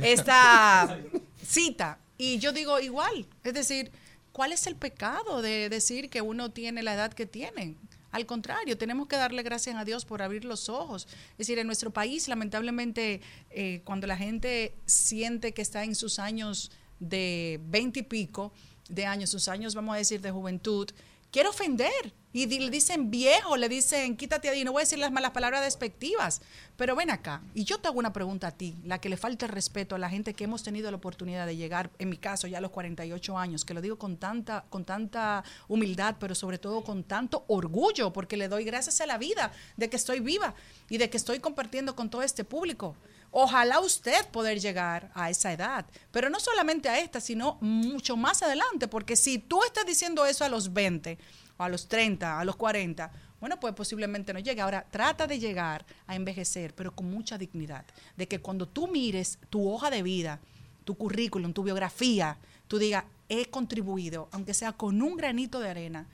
esta cita. Y yo digo igual, es decir, ¿cuál es el pecado de decir que uno tiene la edad que tiene? Al contrario, tenemos que darle gracias a Dios por abrir los ojos. Es decir, en nuestro país, lamentablemente, eh, cuando la gente siente que está en sus años de 20 y pico de años, sus años, vamos a decir, de juventud, quiere ofender. Y le dicen viejo, le dicen quítate ahí. No voy a decir las malas palabras despectivas, pero ven acá. Y yo te hago una pregunta a ti, la que le falta el respeto a la gente que hemos tenido la oportunidad de llegar, en mi caso, ya a los 48 años, que lo digo con tanta, con tanta humildad, pero sobre todo con tanto orgullo, porque le doy gracias a la vida de que estoy viva y de que estoy compartiendo con todo este público. Ojalá usted poder llegar a esa edad, pero no solamente a esta, sino mucho más adelante, porque si tú estás diciendo eso a los 20, a los 30, a los 40, bueno, pues posiblemente no llegue. Ahora, trata de llegar a envejecer, pero con mucha dignidad, de que cuando tú mires tu hoja de vida, tu currículum, tu biografía, tú digas, he contribuido, aunque sea con un granito de arena,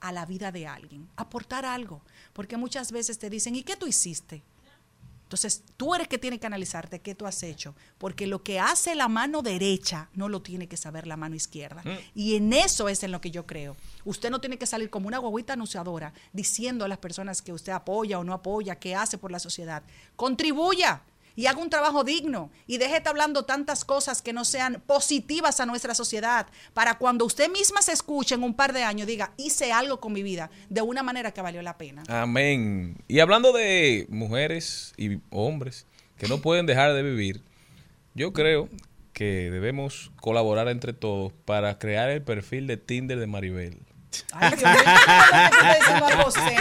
a la vida de alguien, aportar algo, porque muchas veces te dicen, ¿y qué tú hiciste? Entonces, tú eres que tiene que analizarte qué tú has hecho, porque lo que hace la mano derecha no lo tiene que saber la mano izquierda. Mm. Y en eso es en lo que yo creo. Usted no tiene que salir como una guaguita anunciadora diciendo a las personas que usted apoya o no apoya, qué hace por la sociedad. Contribuya y haga un trabajo digno y deje de estar hablando tantas cosas que no sean positivas a nuestra sociedad para cuando usted misma se escuche en un par de años diga, hice algo con mi vida de una manera que valió la pena. Amén. Y hablando de mujeres y hombres que no pueden dejar de vivir, yo creo que debemos colaborar entre todos para crear el perfil de Tinder de Maribel.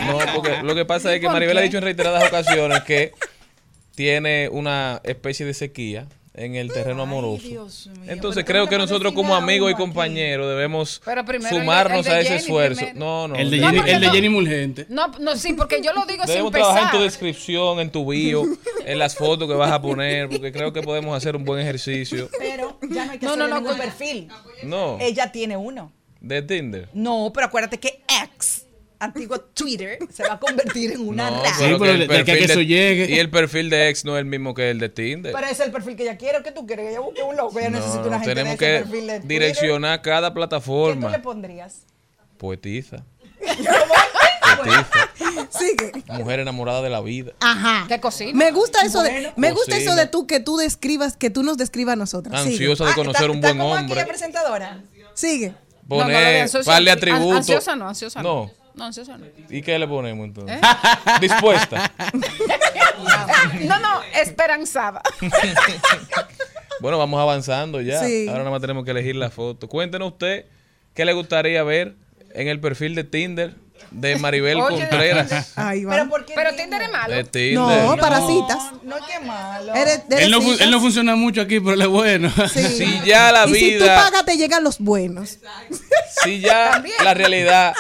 No, porque lo que pasa es que ¿Y por Maribel ha dicho en reiteradas ocasiones que tiene una especie de sequía en el terreno amoroso. Dios mío, Entonces pero creo ¿cómo que nosotros como amigos y compañeros debemos el de- sumarnos el de a ese Jenny esfuerzo. primero. No, no. El de Jenny, el de no- Jenny Mulgente. No, no, sí, porque yo lo digo sin Debemos trabajar en tu descripción, en tu bio, en las fotos que vas a poner, porque creo que podemos hacer un buen ejercicio. Pero ya no hay que No, hacerle no, perfil. No, Ella tiene uno. de Tinder. No, pero acuérdate que X, antiguo Twitter, se va a convertir en una No, red. pero pero que el de- de que perfil eso de- llegue. Y el perfil de ex no es el mismo que el de Tinder. Pero ese es el perfil que ella quiere. ¿Qué tú quieres? Que ella busque un loco. Ella necesita una gente tenemos de ese que perfil de Twitter. direccionar cada ¿Qué tú plataforma. le pondrías? Poetiza. Sigue. mujer enamorada de la vida. Ajá. ¿Qué cocina? Me gusta eso de, Bueno. me gusta Cocina. eso de tú que tú describas, que tú nos describas a nosotros. Sigue. Ansiosa de Ah, conocer ¿está- un está buen como hombre. presentadora? Sigue. No, no, Poner ansiosa-. Ansiosa no, ansiosa no. No. No, ansiosa no. ¿Y qué le ponemos entonces? ¿Eh? Dispuesta. No, no, esperanzada. Bueno, vamos avanzando ya. Sí. Ahora nada más tenemos que elegir la foto. Cuéntenos usted qué le gustaría ver en el perfil de Tinder de Maribel Oye, Contreras. Pero ¿por qué Pero Tinder es malo. De Tinder. no, para citas. No, qué malo. Eres- eres Él no, fu- citas. él no funciona mucho aquí, pero él es bueno. Sí. Si ya la y si tú vida, pagas, te llegan los buenos. si ya la realidad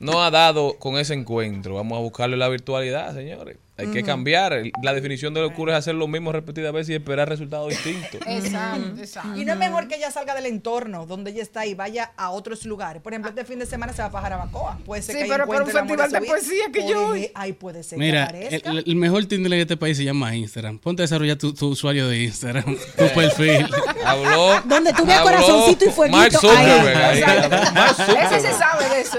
no ha dado con ese encuentro, vamos a buscarle la virtualidad, señores. Hay que cambiar. La definición de locura es hacer lo mismo repetidas veces y esperar resultados distintos. Exacto, exacto. Y no es mejor que ella salga del entorno donde ella está y vaya a otros lugares. Por ejemplo, este fin de semana se va a Jarabacoa. Puede ser Sí, que pero para un festival de poesía que yo voy. Ahí puede ser Mira, que el, aparezca. el mejor Tinder en este país se llama Instagram. Ponte a desarrollar tu, tu usuario de Instagram, tu perfil. Habló. Donde tú veas habló corazoncito y fueguito, Mark Zuckerberg. ahí. ahí. Mark Ese se sabe de eso.